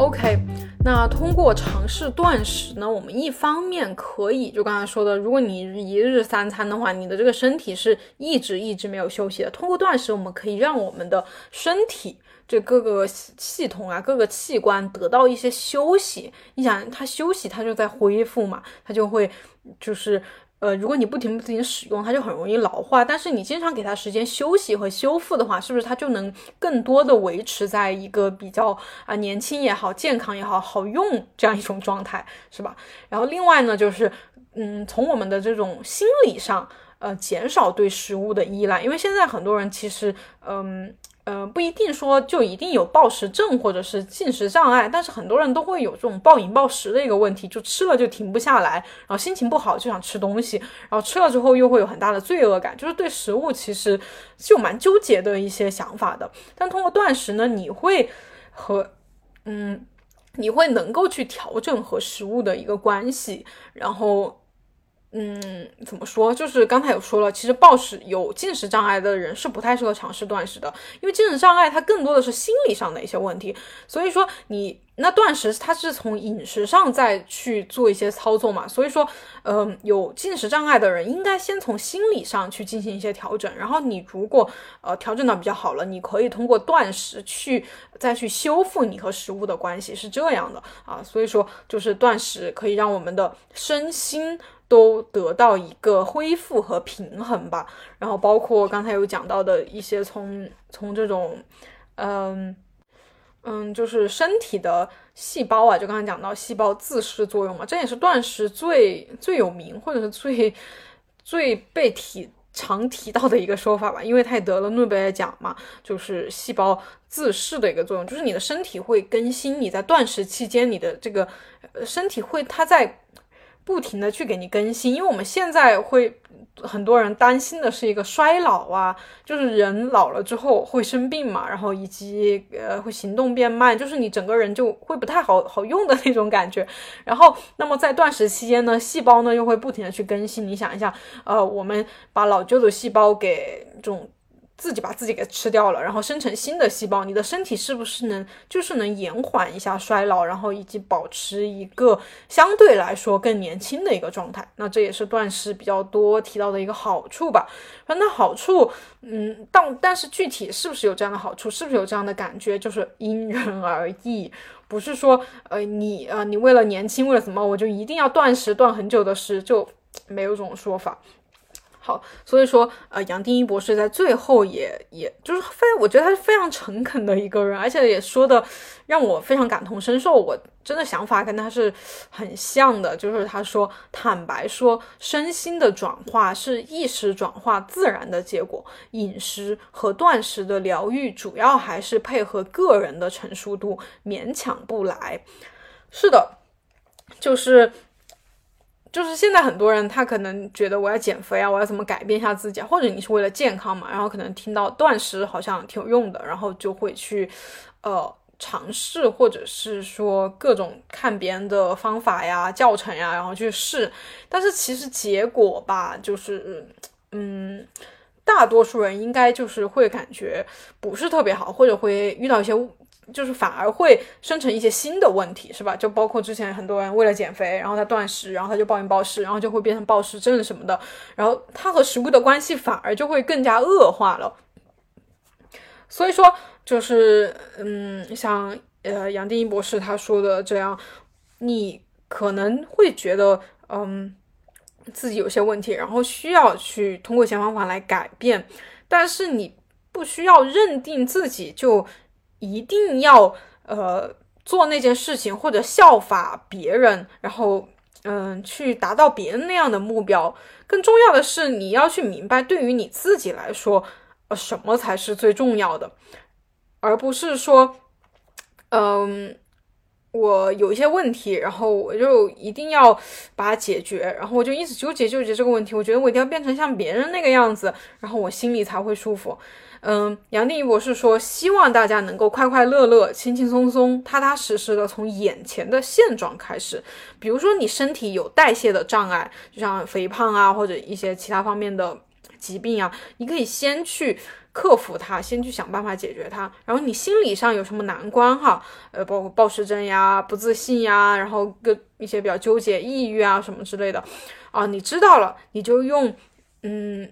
OK，那通过尝试断食呢，我们一方面可以就刚才说的，如果你一日三餐的话，你的这个身体是一直一直没有休息的。通过断食，我们可以让我们的身体这各个系统啊、各个器官得到一些休息。你想，它休息，它就在恢复嘛，它就会就是。呃，如果你不停不停使用，它就很容易老化。但是你经常给它时间休息和修复的话，是不是它就能更多的维持在一个比较啊年轻也好、健康也好、好用这样一种状态，是吧？然后另外呢，就是嗯，从我们的这种心理上，呃，减少对食物的依赖，因为现在很多人其实嗯。不一定说就一定有暴食症或者是进食障碍，但是很多人都会有这种暴饮暴食的一个问题，就吃了就停不下来，然后心情不好就想吃东西，然后吃了之后又会有很大的罪恶感，就是对食物其实就蛮纠结的一些想法的。但通过断食呢，你会和嗯，你会能够去调整和食物的一个关系，然后。嗯，怎么说？就是刚才有说了，其实暴食有进食障碍的人是不太适合尝试断食的，因为进食障碍它更多的是心理上的一些问题。所以说你那断食它是从饮食上再去做一些操作嘛。所以说，嗯，有进食障碍的人应该先从心理上去进行一些调整，然后你如果呃调整的比较好了，你可以通过断食去再去修复你和食物的关系，是这样的啊。所以说，就是断食可以让我们的身心。都得到一个恢复和平衡吧，然后包括刚才有讲到的一些从从这种，嗯嗯，就是身体的细胞啊，就刚才讲到细胞自噬作用嘛，这也是断食最最有名或者是最最被提常提到的一个说法吧，因为他也得了诺贝尔奖嘛，就是细胞自噬的一个作用，就是你的身体会更新，你在断食期间，你的这个身体会它在。不停的去给你更新，因为我们现在会很多人担心的是一个衰老啊，就是人老了之后会生病嘛，然后以及呃会行动变慢，就是你整个人就会不太好好用的那种感觉。然后，那么在断食期间呢，细胞呢又会不停的去更新。你想一下，呃，我们把老旧的细胞给这种。自己把自己给吃掉了，然后生成新的细胞，你的身体是不是能就是能延缓一下衰老，然后以及保持一个相对来说更年轻的一个状态？那这也是断食比较多提到的一个好处吧。那好处，嗯，但但是具体是不是有这样的好处，是不是有这样的感觉，就是因人而异，不是说呃你呃你为了年轻为了什么我就一定要断食断很久的食，就没有这种说法。所以说，呃，杨定一博士在最后也也就是非，我觉得他是非常诚恳的一个人，而且也说的让我非常感同身受。我真的想法跟他是很像的，就是他说，坦白说，身心的转化是意识转化自然的结果，饮食和断食的疗愈主要还是配合个人的成熟度，勉强不来。是的，就是。就是现在很多人他可能觉得我要减肥啊，我要怎么改变一下自己，或者你是为了健康嘛，然后可能听到断食好像挺有用的，然后就会去呃尝试，或者是说各种看别人的方法呀、教程呀，然后去试。但是其实结果吧，就是嗯，大多数人应该就是会感觉不是特别好，或者会遇到一些。就是反而会生成一些新的问题，是吧？就包括之前很多人为了减肥，然后他断食，然后他就暴饮暴食，然后就会变成暴食症什么的，然后他和食物的关系反而就会更加恶化了。所以说，就是嗯，像呃杨定一博士他说的这样，你可能会觉得嗯自己有些问题，然后需要去通过一些方法来改变，但是你不需要认定自己就。一定要呃做那件事情，或者效法别人，然后嗯去达到别人那样的目标。更重要的是，你要去明白，对于你自己来说，呃什么才是最重要的，而不是说，嗯我有一些问题，然后我就一定要把它解决，然后我就一直纠结纠结这个问题。我觉得我一定要变成像别人那个样子，然后我心里才会舒服。嗯，杨定一博士说，希望大家能够快快乐乐、轻轻松松、踏踏实实的从眼前的现状开始。比如说，你身体有代谢的障碍，就像肥胖啊，或者一些其他方面的疾病啊，你可以先去克服它，先去想办法解决它。然后你心理上有什么难关哈，呃，包括暴食症呀、不自信呀，然后各一些比较纠结、抑郁啊什么之类的，啊，你知道了，你就用，嗯。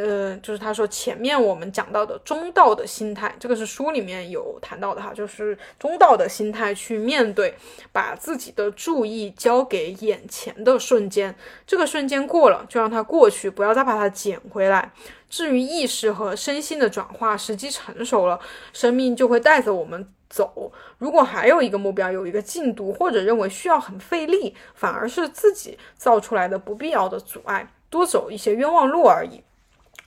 呃，就是他说前面我们讲到的中道的心态，这个是书里面有谈到的哈，就是中道的心态去面对，把自己的注意交给眼前的瞬间，这个瞬间过了就让它过去，不要再把它捡回来。至于意识和身心的转化，时机成熟了，生命就会带着我们走。如果还有一个目标，有一个进度，或者认为需要很费力，反而是自己造出来的不必要的阻碍，多走一些冤枉路而已。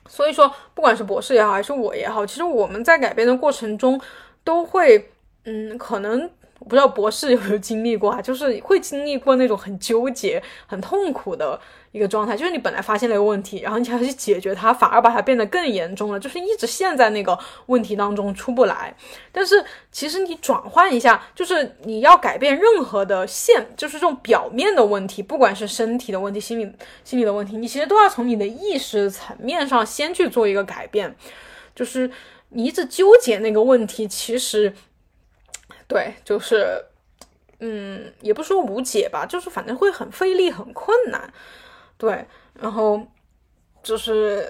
所以说，不管是博士也好，还是我也好，其实我们在改变的过程中，都会，嗯，可能。我不知道博士有没有经历过啊，就是会经历过那种很纠结、很痛苦的一个状态，就是你本来发现了一个问题，然后你还要去解决它，反而把它变得更严重了，就是一直陷在那个问题当中出不来。但是其实你转换一下，就是你要改变任何的线，就是这种表面的问题，不管是身体的问题、心理心理的问题，你其实都要从你的意识层面上先去做一个改变。就是你一直纠结那个问题，其实。对，就是，嗯，也不说无解吧，就是反正会很费力、很困难。对，然后就是，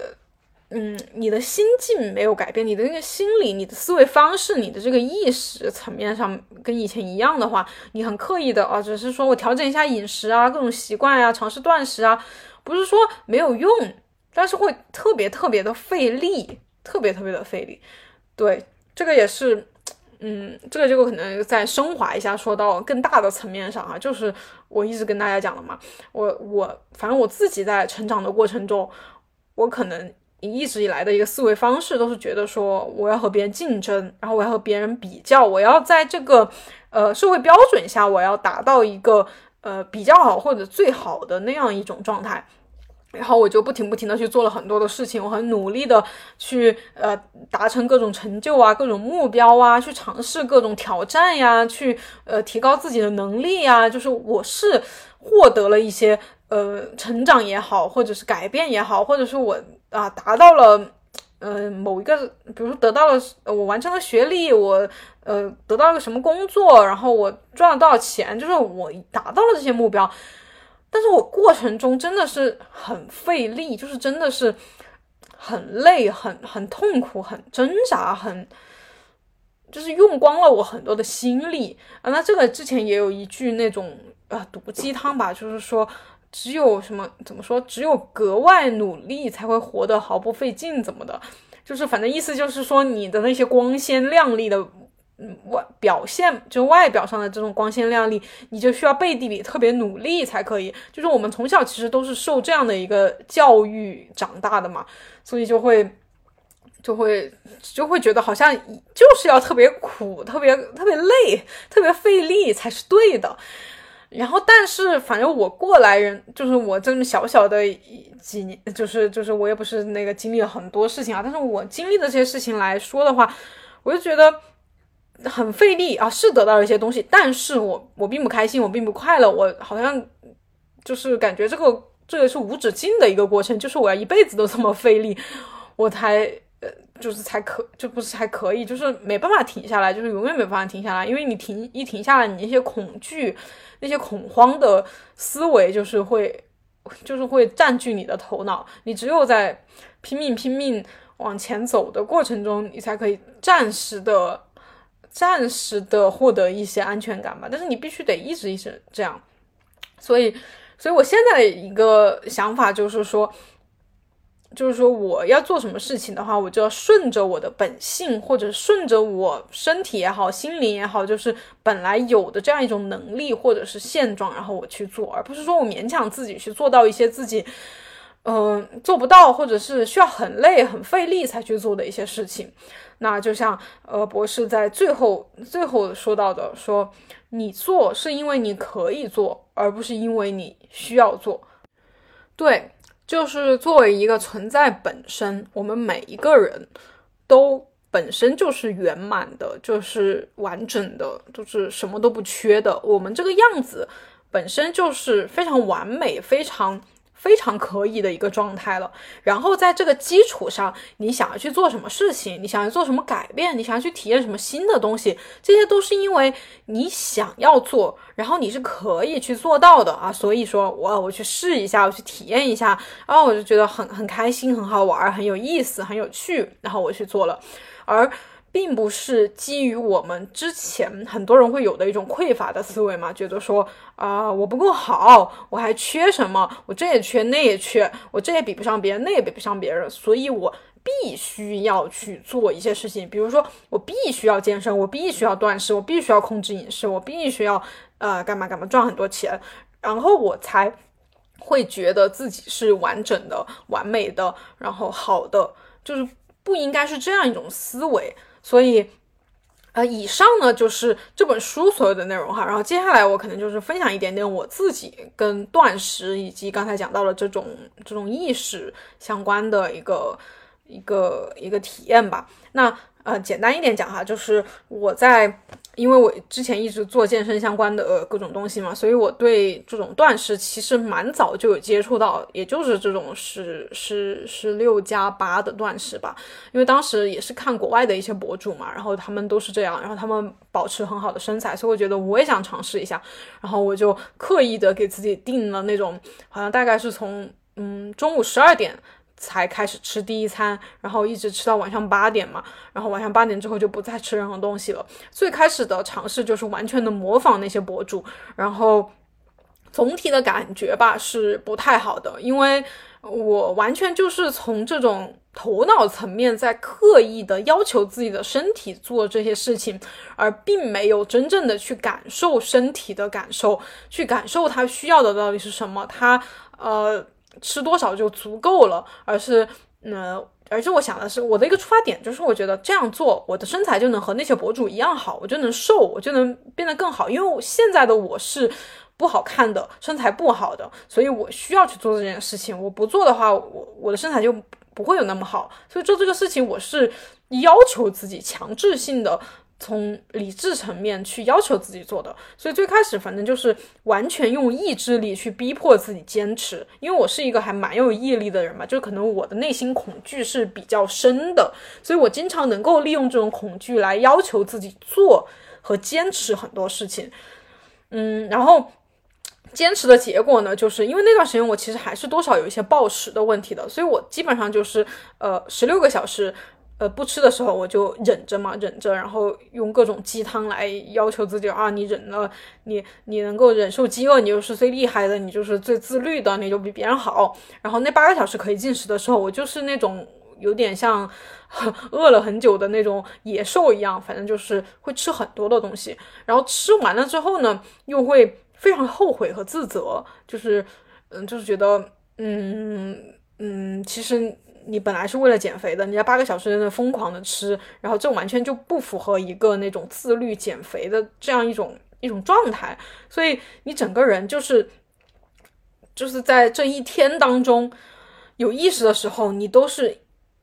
嗯，你的心境没有改变，你的那个心理、你的思维方式、你的这个意识层面上跟以前一样的话，你很刻意的啊，只是说我调整一下饮食啊，各种习惯呀，尝试断食啊，不是说没有用，但是会特别特别的费力，特别特别的费力。对，这个也是。嗯，这个就可能再升华一下，说到更大的层面上啊，就是我一直跟大家讲的嘛，我我反正我自己在成长的过程中，我可能一直以来的一个思维方式都是觉得说我要和别人竞争，然后我要和别人比较，我要在这个呃社会标准下，我要达到一个呃比较好或者最好的那样一种状态。然后我就不停不停的去做了很多的事情，我很努力的去呃达成各种成就啊，各种目标啊，去尝试各种挑战呀，去呃提高自己的能力呀，就是我是获得了一些呃成长也好，或者是改变也好，或者是我啊达到了呃某一个，比如说得到了我完成了学历，我呃得到了个什么工作，然后我赚了多少钱，就是我达到了这些目标。但是我过程中真的是很费力，就是真的是很累、很很痛苦、很挣扎、很就是用光了我很多的心力啊。那这个之前也有一句那种啊毒鸡汤吧，就是说只有什么怎么说，只有格外努力才会活得毫不费劲，怎么的？就是反正意思就是说你的那些光鲜亮丽的。外表现就外表上的这种光鲜亮丽，你就需要背地里特别努力才可以。就是我们从小其实都是受这样的一个教育长大的嘛，所以就会就会就会觉得好像就是要特别苦、特别特别累、特别费力才是对的。然后，但是反正我过来人，就是我这么小小的一几年，就是就是我也不是那个经历了很多事情啊，但是我经历的这些事情来说的话，我就觉得很费力啊，是得到了一些东西，但是我我并不开心，我并不快乐，我好像就是感觉这个这个是无止境的一个过程，就是我要一辈子都这么费力，我才呃。就是才可，就不是才可以，就是没办法停下来，就是永远没办法停下来，因为你停一停下来，你那些恐惧、那些恐慌的思维，就是会，就是会占据你的头脑。你只有在拼命拼命往前走的过程中，你才可以暂时的、暂时的获得一些安全感吧。但是你必须得一直一直这样。所以，所以我现在的一个想法就是说。就是说，我要做什么事情的话，我就要顺着我的本性，或者顺着我身体也好，心灵也好，就是本来有的这样一种能力或者是现状，然后我去做，而不是说我勉强自己去做到一些自己，嗯，做不到，或者是需要很累、很费力才去做的一些事情。那就像呃，博士在最后最后说到的，说你做是因为你可以做，而不是因为你需要做。对。就是作为一个存在本身，我们每一个人都本身就是圆满的，就是完整的，就是什么都不缺的。我们这个样子本身就是非常完美，非常。非常可以的一个状态了，然后在这个基础上，你想要去做什么事情，你想要做什么改变，你想要去体验什么新的东西，这些都是因为你想要做，然后你是可以去做到的啊。所以说，我我去试一下，我去体验一下，然后我就觉得很很开心，很好玩，很有意思，很有趣，然后我去做了，而。并不是基于我们之前很多人会有的一种匮乏的思维嘛，觉得说啊我不够好，我还缺什么，我这也缺那也缺，我这也比不上别人，那也比不上别人，所以我必须要去做一些事情，比如说我必须要健身，我必须要断食，我必须要控制饮食，我必须要呃干嘛干嘛赚很多钱，然后我才会觉得自己是完整的、完美的，然后好的，就是不应该是这样一种思维。所以，呃，以上呢就是这本书所有的内容哈。然后接下来我可能就是分享一点点我自己跟断食以及刚才讲到了这种这种意识相关的一个一个一个体验吧。那呃，简单一点讲哈，就是我在。因为我之前一直做健身相关的呃各种东西嘛，所以我对这种断食其实蛮早就有接触到，也就是这种十十十六加八的断食吧。因为当时也是看国外的一些博主嘛，然后他们都是这样，然后他们保持很好的身材，所以我觉得我也想尝试一下，然后我就刻意的给自己定了那种，好像大概是从嗯中午十二点。才开始吃第一餐，然后一直吃到晚上八点嘛，然后晚上八点之后就不再吃任何东西了。最开始的尝试就是完全的模仿那些博主，然后总体的感觉吧是不太好的，因为我完全就是从这种头脑层面在刻意的要求自己的身体做这些事情，而并没有真正的去感受身体的感受，去感受它需要的到底是什么，它呃。吃多少就足够了，而是，嗯，而且我想的是，我的一个出发点就是，我觉得这样做，我的身材就能和那些博主一样好，我就能瘦，我就能变得更好。因为现在的我是不好看的，身材不好的，所以我需要去做这件事情。我不做的话，我我的身材就不会有那么好。所以做这个事情，我是要求自己强制性的。从理智层面去要求自己做的，所以最开始反正就是完全用意志力去逼迫自己坚持。因为我是一个还蛮有毅力的人嘛，就可能我的内心恐惧是比较深的，所以我经常能够利用这种恐惧来要求自己做和坚持很多事情。嗯，然后坚持的结果呢，就是因为那段时间我其实还是多少有一些暴食的问题的，所以我基本上就是呃十六个小时。呃，不吃的时候我就忍着嘛，忍着，然后用各种鸡汤来要求自己啊，你忍了，你你能够忍受饥饿，你就是最厉害的，你就是最自律的，你就比别人好。然后那八个小时可以进食的时候，我就是那种有点像饿了很久的那种野兽一样，反正就是会吃很多的东西。然后吃完了之后呢，又会非常后悔和自责，就是嗯，就是觉得嗯嗯，其实。你本来是为了减肥的，你在八个小时内疯狂的吃，然后这完全就不符合一个那种自律减肥的这样一种一种状态，所以你整个人就是就是在这一天当中有意识的时候，你都是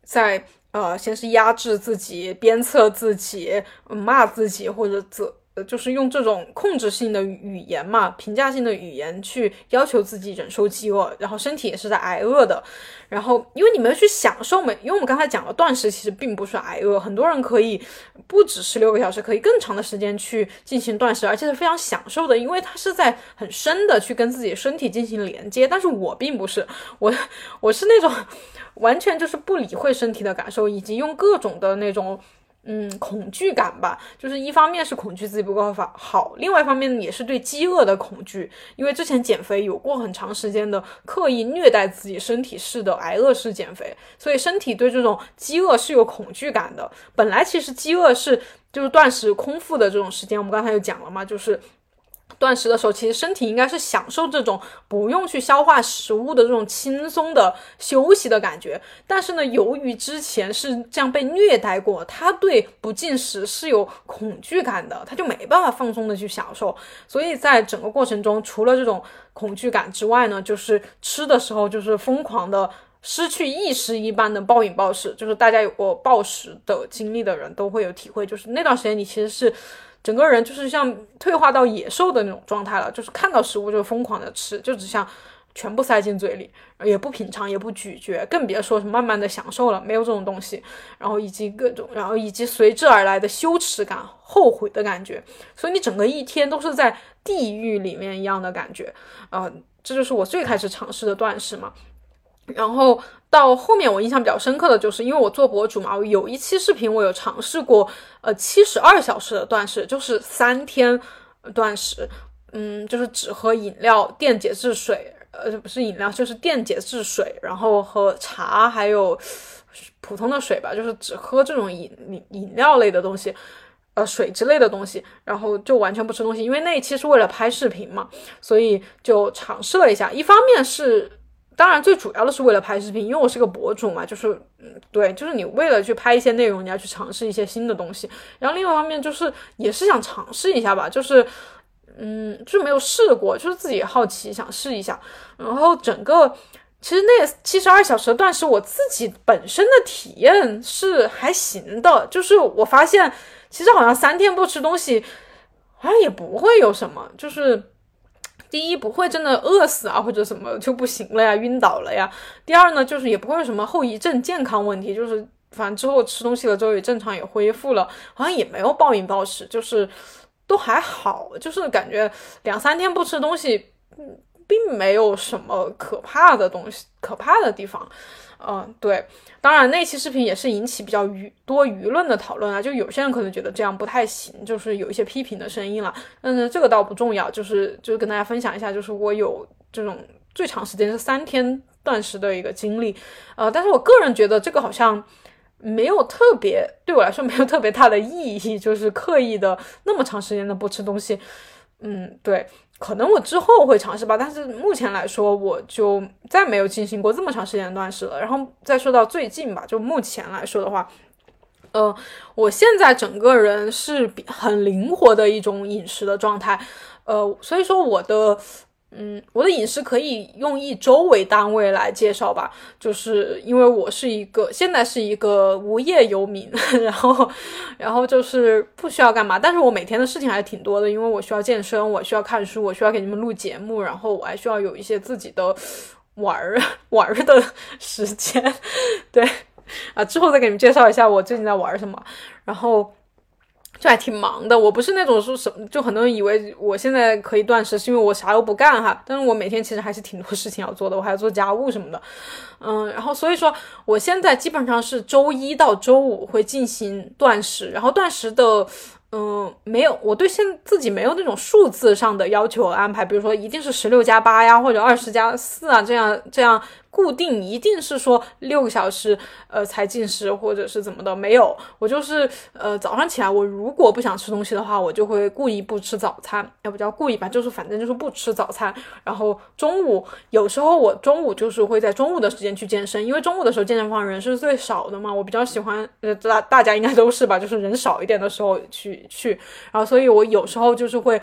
在呃，先是压制自己、鞭策自己、骂自己或者责。就是用这种控制性的语言嘛，评价性的语言去要求自己忍受饥饿，然后身体也是在挨饿的。然后，因为你们去享受美，因为我们刚才讲了，断食其实并不是挨饿，很多人可以不止十六个小时，可以更长的时间去进行断食，而且是非常享受的，因为它是在很深的去跟自己身体进行连接。但是我并不是，我我是那种 (laughs) 完全就是不理会身体的感受，以及用各种的那种。嗯，恐惧感吧，就是一方面是恐惧自己不够好，另外一方面也是对饥饿的恐惧。因为之前减肥有过很长时间的刻意虐待自己身体式的挨饿式减肥，所以身体对这种饥饿是有恐惧感的。本来其实饥饿是就是断食空腹的这种时间，我们刚才就讲了嘛，就是。断食的时候，其实身体应该是享受这种不用去消化食物的这种轻松的休息的感觉。但是呢，由于之前是这样被虐待过，他对不进食是有恐惧感的，他就没办法放松的去享受。所以在整个过程中，除了这种恐惧感之外呢，就是吃的时候就是疯狂的失去意识一般的暴饮暴食。就是大家有过暴食的经历的人都会有体会，就是那段时间你其实是。整个人就是像退化到野兽的那种状态了，就是看到食物就疯狂的吃，就只想全部塞进嘴里，也不品尝，也不咀嚼，更别说是慢慢的享受了，没有这种东西。然后以及各种，然后以及随之而来的羞耻感、后悔的感觉，所以你整个一天都是在地狱里面一样的感觉。呃，这就是我最开始尝试的断食嘛。然后到后面，我印象比较深刻的就是，因为我做博主嘛，我有一期视频我有尝试过，呃，七十二小时的断食，就是三天断食，嗯，就是只喝饮料、电解质水，呃，不是饮料，就是电解质水，然后喝茶，还有普通的水吧，就是只喝这种饮饮饮料类的东西，呃，水之类的东西，然后就完全不吃东西，因为那一期是为了拍视频嘛，所以就尝试了一下，一方面是。当然，最主要的是为了拍视频，因为我是个博主嘛，就是，嗯，对，就是你为了去拍一些内容，你要去尝试一些新的东西。然后另外一方面就是，也是想尝试一下吧，就是，嗯，就没有试过，就是自己好奇想试一下。然后整个其实那七十二小时的断食，我自己本身的体验是还行的，就是我发现其实好像三天不吃东西，好像也不会有什么，就是。第一不会真的饿死啊，或者什么就不行了呀，晕倒了呀。第二呢，就是也不会有什么后遗症、健康问题，就是反正之后吃东西了之后也正常也恢复了，好像也没有暴饮暴食，就是都还好，就是感觉两三天不吃东西，嗯，并没有什么可怕的东西，可怕的地方。嗯，对，当然那期视频也是引起比较舆多舆论的讨论啊，就有些人可能觉得这样不太行，就是有一些批评的声音了。但是这个倒不重要，就是就是跟大家分享一下，就是我有这种最长时间是三天断食的一个经历。呃，但是我个人觉得这个好像没有特别对我来说没有特别大的意义，就是刻意的那么长时间的不吃东西。嗯，对。可能我之后会尝试吧，但是目前来说，我就再没有进行过这么长时间断食了。然后再说到最近吧，就目前来说的话，呃，我现在整个人是很灵活的一种饮食的状态，呃，所以说我的。嗯，我的饮食可以用一周为单位来介绍吧，就是因为我是一个现在是一个无业游民，(laughs) 然后，然后就是不需要干嘛，但是我每天的事情还是挺多的，因为我需要健身，我需要看书，我需要给你们录节目，然后我还需要有一些自己的玩儿 (laughs) 玩儿的时间，(laughs) 对，啊，之后再给你们介绍一下我最近在玩什么，然后。就还挺忙的，我不是那种说什么，就很多人以为我现在可以断食，是因为我啥都不干哈。但是我每天其实还是挺多事情要做的，我还要做家务什么的，嗯，然后所以说我现在基本上是周一到周五会进行断食，然后断食的，嗯，没有，我对现自己没有那种数字上的要求和安排，比如说一定是十六加八呀，或者二十加四啊，这样这样固定一定是说六个小时呃才进食或者是怎么的，没有，我就是呃早上起来我如果不想吃东西的话，我就会故意不吃早餐，要不叫故意吧，就是反正就是不吃早餐。然后中午有时候我中午就是会在中午的时间去健身，因为中午的时候健身房人是最少的嘛，我比较喜欢呃大大家应该都是吧，就是人少一点的时候去去，然后所以我有时候就是会。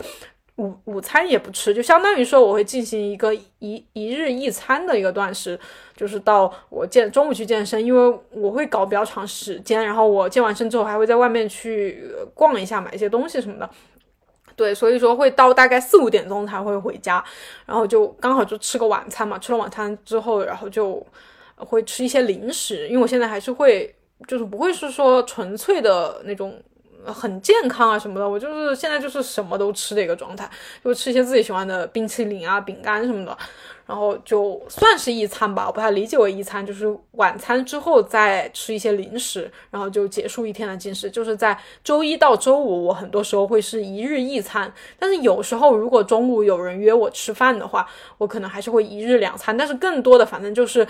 午午餐也不吃，就相当于说我会进行一个一一日一餐的一个断食，就是到我健中午去健身，因为我会搞比较长时间，然后我健完身之后还会在外面去逛一下，买一些东西什么的，对，所以说会到大概四五点钟才会回家，然后就刚好就吃个晚餐嘛，吃了晚餐之后，然后就会吃一些零食，因为我现在还是会，就是不会是说纯粹的那种。很健康啊什么的，我就是现在就是什么都吃的一个状态，就吃一些自己喜欢的冰淇淋啊、饼干什么的，然后就算是一餐吧，我把它理解为一餐，就是晚餐之后再吃一些零食，然后就结束一天的进食。就是在周一到周五，我很多时候会是一日一餐，但是有时候如果中午有人约我吃饭的话，我可能还是会一日两餐，但是更多的反正就是，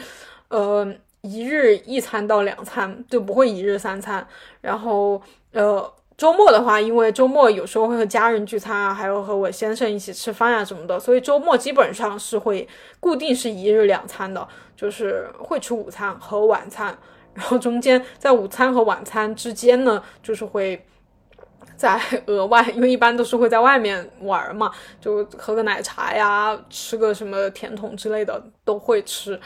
呃，一日一餐到两餐，就不会一日三餐，然后呃。周末的话，因为周末有时候会和家人聚餐啊，还有和我先生一起吃饭啊什么的，所以周末基本上是会固定是一日两餐的，就是会吃午餐和晚餐，然后中间在午餐和晚餐之间呢，就是会在 (laughs) 额外，因为一般都是会在外面玩嘛，就喝个奶茶呀，吃个什么甜筒之类的都会吃，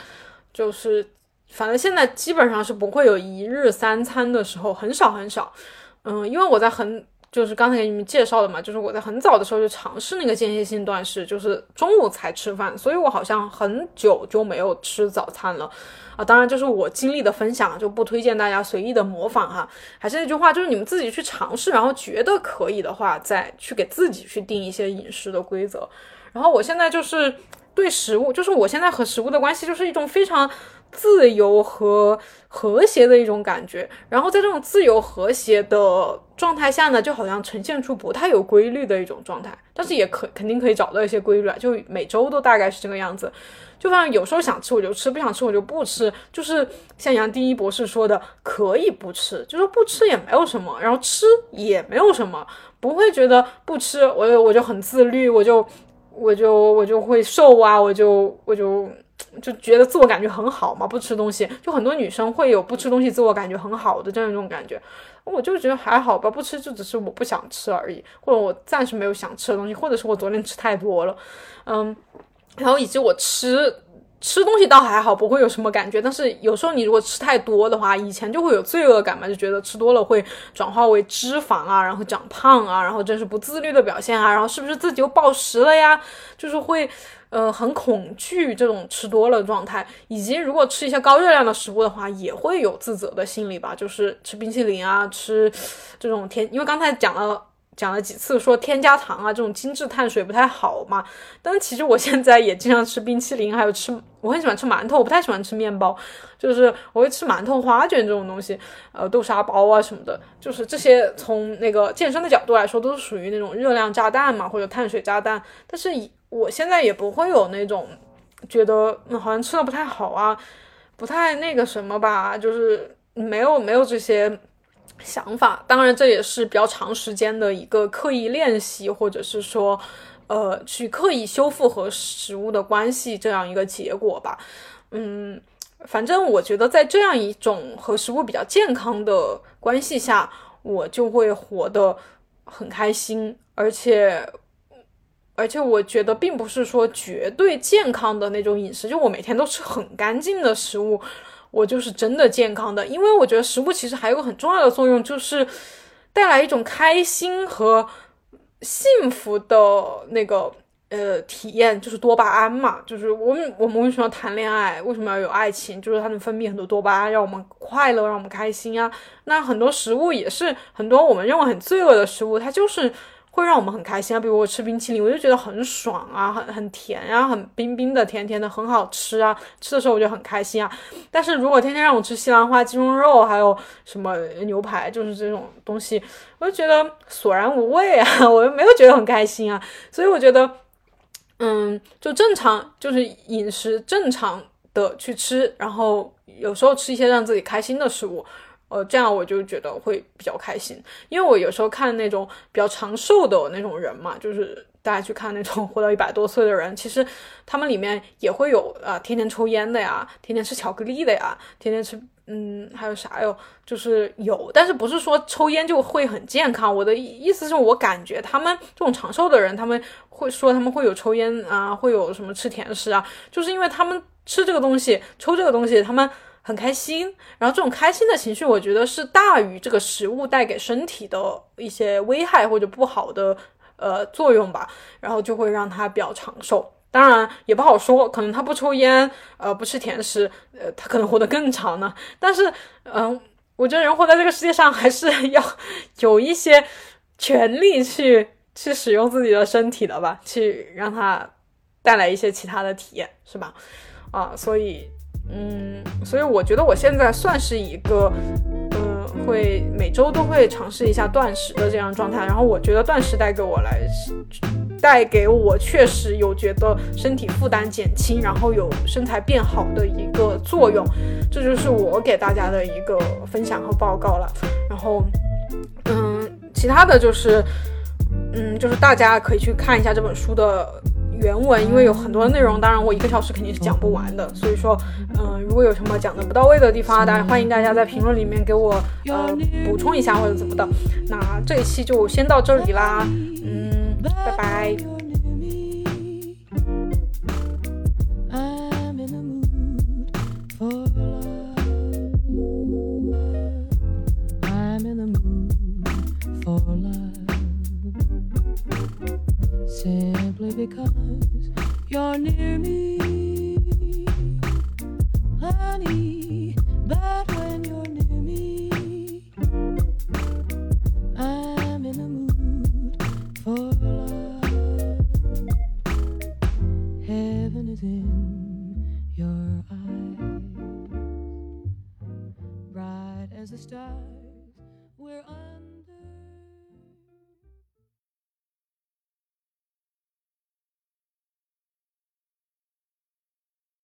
就是反正现在基本上是不会有一日三餐的时候，很少很少。嗯，因为我在很就是刚才给你们介绍的嘛，就是我在很早的时候就尝试那个间歇性断食，就是中午才吃饭，所以我好像很久就没有吃早餐了啊。当然，就是我经历的分享，就不推荐大家随意的模仿哈。还是那句话，就是你们自己去尝试，然后觉得可以的话，再去给自己去定一些饮食的规则。然后我现在就是对食物，就是我现在和食物的关系，就是一种非常。自由和和谐的一种感觉，然后在这种自由和谐的状态下呢，就好像呈现出不太有规律的一种状态，但是也可肯定可以找到一些规律啊，就每周都大概是这个样子。就反正有时候想吃我就吃，不想吃我就不吃，就是像杨第一博士说的，可以不吃，就是不吃也没有什么，然后吃也没有什么，不会觉得不吃我我就很自律，我就我就我就会瘦啊，我就我就。就觉得自我感觉很好嘛，不吃东西，就很多女生会有不吃东西自我感觉很好的这样一种感觉。我就觉得还好吧，不吃就只是我不想吃而已，或者我暂时没有想吃的东西，或者是我昨天吃太多了，嗯，然后以及我吃吃东西倒还好，不会有什么感觉。但是有时候你如果吃太多的话，以前就会有罪恶感嘛，就觉得吃多了会转化为脂肪啊，然后长胖啊，然后真是不自律的表现啊，然后是不是自己又暴食了呀？就是会。呃，很恐惧这种吃多了状态，以及如果吃一些高热量的食物的话，也会有自责的心理吧。就是吃冰淇淋啊，吃这种添，因为刚才讲了讲了几次说添加糖啊这种精致碳水不太好嘛。(laughs) 但是其实我现在也经常吃冰淇淋，还有吃，我很喜欢吃馒头，我不太喜欢吃面包，就是我会吃馒头、花卷这种东西，呃，豆沙包啊什么的，就是这些从那个健身的角度来说，都是属于那种热量炸弹嘛，或者碳水炸弹。但是以我现在也不会有那种觉得嗯好像吃的不太好啊，不太那个什么吧，就是没有没有这些想法。当然，这也是比较长时间的一个刻意练习，或者是说，呃，去刻意修复和食物的关系这样一个结果吧。嗯，反正我觉得在这样一种和食物比较健康的关系下，我就会活得很开心，而且。而且我觉得，并不是说绝对健康的那种饮食，就我每天都吃很干净的食物，我就是真的健康的。因为我觉得食物其实还有很重要的作用，就是带来一种开心和幸福的那个呃体验，就是多巴胺嘛。就是我们我们为什么要谈恋爱？为什么要有爱情？就是它能分泌很多多巴胺，让我们快乐，让我们开心啊。那很多食物也是很多我们认为很罪恶的食物，它就是。会让我们很开心啊，比如我吃冰淇淋，我就觉得很爽啊，很很甜啊，很冰冰的，甜甜的，很好吃啊，吃的时候我就很开心啊。但是如果天天让我吃西兰花、鸡胸肉，还有什么牛排，就是这种东西，我就觉得索然无味啊，(laughs) 我又没有觉得很开心啊。所以我觉得，嗯，就正常，就是饮食正常的去吃，然后有时候吃一些让自己开心的食物，呃，这样我就觉得会比较开心。因为我有时候看那种比较长寿的那种人嘛，就是大家去看那种 (laughs) 活到一百多岁的人，其实他们里面也会有啊，天天抽烟的呀，天天吃巧克力的呀，天天吃。嗯，还有啥哟？就是有，但是不是说抽烟就会很健康？我的意思是我感觉他们这种长寿的人，他们会说他们会有抽烟啊，会有什么吃甜食啊，就是因为他们吃这个东西，抽这个东西，他们很开心。然后这种开心的情绪，我觉得是大于这个食物带给身体的一些危害或者不好的呃作用吧，然后就会让他比较长寿。当然也不好说，可能他不抽烟，呃，不吃甜食，呃，他可能活得更长呢。但是，嗯，我觉得人活在这个世界上，还是 (laughs) 要有一些权利去去使用自己的身体的吧，去让他带来一些其他的体验，是吧？啊，所以，嗯，所以我觉得我现在算是一个，嗯，会每周都会尝试一下断食的这样状态。然后我觉得断食带给我来。带给我确实有觉得身体负担减轻，然后有身材变好的一个作用，这就是我给大家的一个分享和报告了。然后，嗯，其他的就是，嗯，就是大家可以去看一下这本书的原文，因为有很多的内容，当然我一个小时肯定是讲不完的。所以说，嗯，如果有什么讲的不到位的地方，大家欢迎大家在评论里面给我呃补充一下或者怎么的。那这一期就先到这里啦。嗯拜拜。Simply because you're near me, honey. But when you're near me, I'm in the mood for love. Heaven is in your eyes, bright as a star.